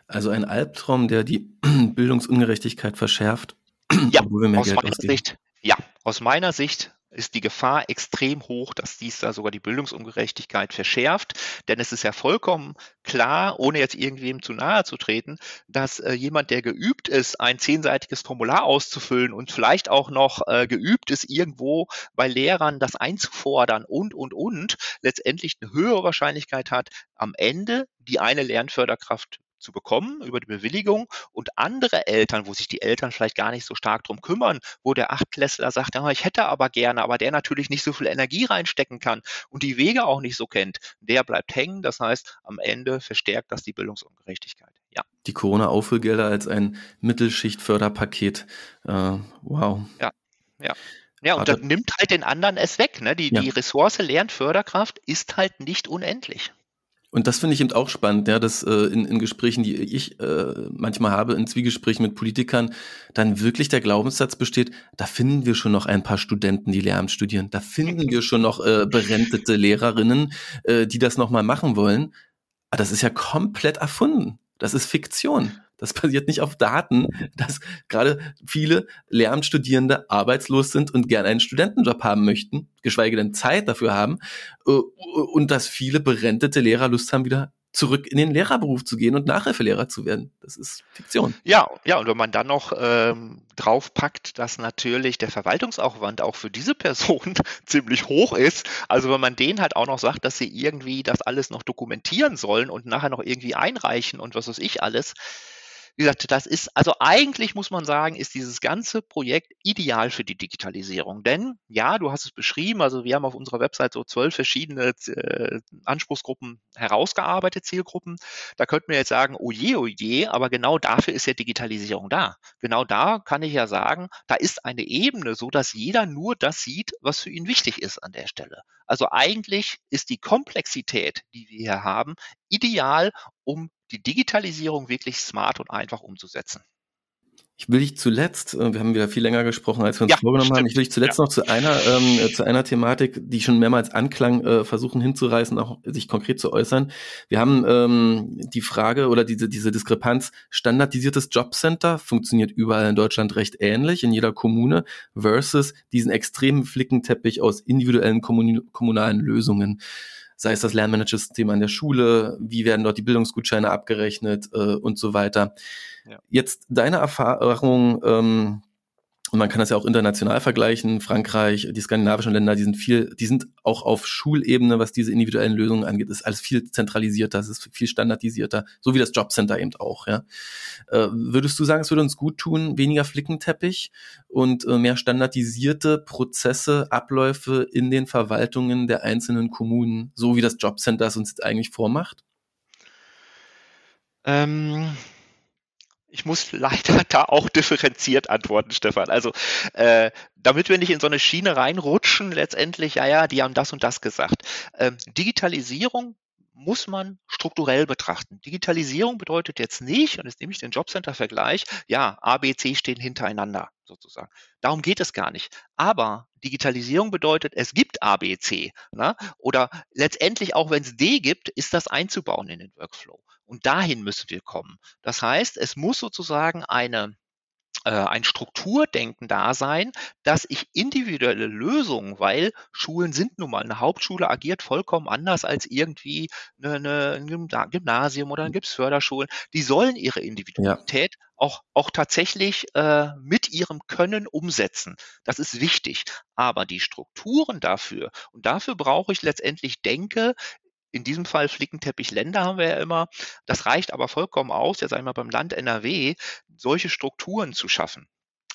Also ein Albtraum, der die Bildungsungerechtigkeit verschärft. Ja, aus meiner Sicht, ja, aus meiner Sicht ist die Gefahr extrem hoch, dass dies da sogar die Bildungsungerechtigkeit verschärft. Denn es ist ja vollkommen klar, ohne jetzt irgendwem zu nahe zu treten, dass äh, jemand, der geübt ist, ein zehnseitiges Formular auszufüllen und vielleicht auch noch äh, geübt ist, irgendwo bei Lehrern das einzufordern und, und, und, letztendlich eine höhere Wahrscheinlichkeit hat, am Ende die eine Lernförderkraft zu bekommen über die Bewilligung und andere Eltern, wo sich die Eltern vielleicht gar nicht so stark drum kümmern, wo der Achtklässler sagt, ja, ich hätte aber gerne, aber der natürlich nicht so viel Energie reinstecken kann und die Wege auch nicht so kennt, der bleibt hängen. Das heißt, am Ende verstärkt das die Bildungsungerechtigkeit. Ja. Die Corona-Aufholgelder als ein Mittelschichtförderpaket. Äh, wow. Ja, ja. Ja, und das nimmt halt den anderen es weg. Ne? Die, ja. die Ressource Lernförderkraft ist halt nicht unendlich. Und das finde ich eben auch spannend, ja, dass äh, in, in Gesprächen, die ich äh, manchmal habe, in Zwiegesprächen mit Politikern, dann wirklich der Glaubenssatz besteht, da finden wir schon noch ein paar Studenten, die Lehramt studieren, da finden wir schon noch äh, berentete Lehrerinnen, äh, die das nochmal machen wollen. Aber das ist ja komplett erfunden. Das ist Fiktion. Das basiert nicht auf Daten, dass gerade viele Lehramtsstudierende arbeitslos sind und gerne einen Studentenjob haben möchten, geschweige denn Zeit dafür haben, äh, und dass viele berentete Lehrer Lust haben, wieder zurück in den Lehrerberuf zu gehen und Nachhilfelehrer zu werden. Das ist Fiktion. Ja, ja, und wenn man dann noch ähm, draufpackt, dass natürlich der Verwaltungsaufwand auch für diese Person ziemlich hoch ist, also wenn man denen halt auch noch sagt, dass sie irgendwie das alles noch dokumentieren sollen und nachher noch irgendwie einreichen und was weiß ich alles, wie gesagt, das ist, also eigentlich muss man sagen, ist dieses ganze Projekt ideal für die Digitalisierung. Denn, ja, du hast es beschrieben, also wir haben auf unserer Website so zwölf verschiedene äh, Anspruchsgruppen herausgearbeitet, Zielgruppen. Da könnten wir jetzt sagen, oh je, oh je, aber genau dafür ist ja Digitalisierung da. Genau da kann ich ja sagen, da ist eine Ebene, so dass jeder nur das sieht, was für ihn wichtig ist an der Stelle. Also eigentlich ist die Komplexität, die wir hier haben, ideal, um die Digitalisierung wirklich smart und einfach umzusetzen. Ich will dich zuletzt, äh, wir haben wieder viel länger gesprochen, als wir uns ja, vorgenommen stimmt. haben, ich will dich zuletzt ja. noch zu einer, ähm, äh, zu einer Thematik, die schon mehrmals anklang, äh, versuchen hinzureißen, auch sich konkret zu äußern. Wir haben ähm, die Frage oder diese, diese Diskrepanz, standardisiertes Jobcenter funktioniert überall in Deutschland recht ähnlich, in jeder Kommune, versus diesen extremen Flickenteppich aus individuellen kommunalen Lösungen sei es das Lernmanagersystem an der Schule, wie werden dort die Bildungsgutscheine abgerechnet äh, und so weiter. Ja. Jetzt deine Erfahrung ähm, und man kann das ja auch international vergleichen. Frankreich, die skandinavischen Länder, die sind viel, die sind auch auf Schulebene, was diese individuellen Lösungen angeht, ist alles viel zentralisierter, es ist viel standardisierter, so wie das Jobcenter eben auch, ja. Äh, würdest du sagen, es würde uns gut tun, weniger Flickenteppich und äh, mehr standardisierte Prozesse, Abläufe in den Verwaltungen der einzelnen Kommunen, so wie das Jobcenter es uns jetzt eigentlich vormacht? Ähm ich muss leider da auch differenziert antworten, Stefan. Also, äh, damit wir nicht in so eine Schiene reinrutschen, letztendlich, ja, ja, die haben das und das gesagt. Ähm, Digitalisierung muss man strukturell betrachten. Digitalisierung bedeutet jetzt nicht, und jetzt nehme ich den Jobcenter-Vergleich, ja, A, B, C stehen hintereinander sozusagen. Darum geht es gar nicht. Aber Digitalisierung bedeutet, es gibt A, B, C. Ne? Oder letztendlich auch, wenn es D gibt, ist das einzubauen in den Workflow. Und dahin müssen wir kommen. Das heißt, es muss sozusagen eine äh, ein Strukturdenken da sein, dass ich individuelle Lösungen, weil Schulen sind nun mal, eine Hauptschule agiert vollkommen anders als irgendwie eine, ein Gymnasium oder ein Gipsförderschulen. Die sollen ihre Individualität ja. auch, auch tatsächlich äh, mit ihrem Können umsetzen. Das ist wichtig. Aber die Strukturen dafür, und dafür brauche ich letztendlich Denke in diesem Fall Flickenteppich Länder haben wir ja immer. Das reicht aber vollkommen aus, jetzt einmal beim Land NRW, solche Strukturen zu schaffen.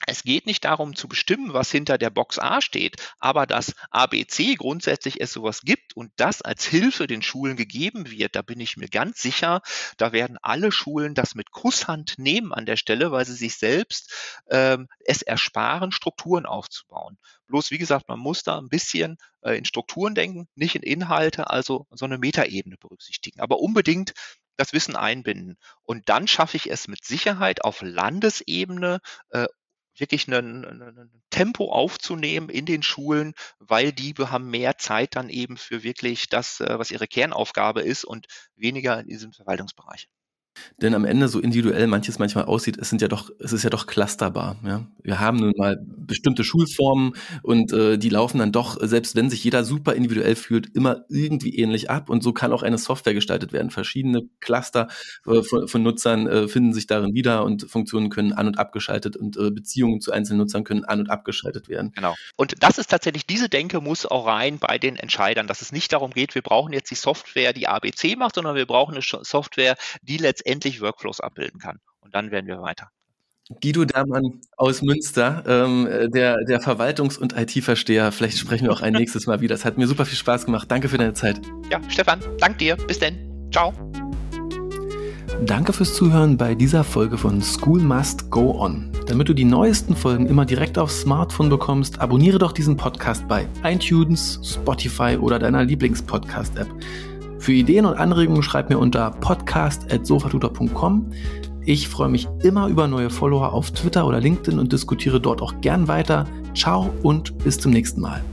Es geht nicht darum zu bestimmen, was hinter der Box A steht, aber dass ABC grundsätzlich es sowas gibt und das als Hilfe den Schulen gegeben wird, da bin ich mir ganz sicher, da werden alle Schulen das mit Kusshand nehmen an der Stelle, weil sie sich selbst ähm, es ersparen, Strukturen aufzubauen. Bloß wie gesagt, man muss da ein bisschen äh, in Strukturen denken, nicht in Inhalte, also so eine Metaebene berücksichtigen, aber unbedingt das Wissen einbinden. Und dann schaffe ich es mit Sicherheit auf Landesebene äh, wirklich ein Tempo aufzunehmen in den Schulen, weil die haben mehr Zeit dann eben für wirklich das, äh, was ihre Kernaufgabe ist und weniger in diesem Verwaltungsbereich. Denn am Ende, so individuell manches manchmal aussieht, es sind ja doch, es ist ja doch clusterbar. Ja? Wir haben nun mal bestimmte Schulformen und äh, die laufen dann doch, selbst wenn sich jeder super individuell fühlt, immer irgendwie ähnlich ab. Und so kann auch eine Software gestaltet werden. Verschiedene Cluster äh, von, von, Nutzern äh, finden sich darin wieder und Funktionen können an- und abgeschaltet und äh, Beziehungen zu einzelnen Nutzern können an- und abgeschaltet werden. Genau. Und das ist tatsächlich, diese Denke muss auch rein bei den Entscheidern, dass es nicht darum geht, wir brauchen jetzt die Software, die ABC macht, sondern wir brauchen eine Software, die letztendlich letztendlich Workflows abbilden kann. Und dann werden wir weiter. Guido Dermann aus Münster, ähm, der, der Verwaltungs- und IT-Versteher. Vielleicht sprechen wir auch ein nächstes Mal wieder. Es hat mir super viel Spaß gemacht. Danke für deine Zeit. Ja, Stefan, danke dir. Bis denn. Ciao. Danke fürs Zuhören bei dieser Folge von School Must Go On. Damit du die neuesten Folgen immer direkt aufs Smartphone bekommst, abonniere doch diesen Podcast bei iTunes, Spotify oder deiner Lieblingspodcast-App. Für Ideen und Anregungen schreib mir unter podcast.sofatutor.com. Ich freue mich immer über neue Follower auf Twitter oder LinkedIn und diskutiere dort auch gern weiter. Ciao und bis zum nächsten Mal.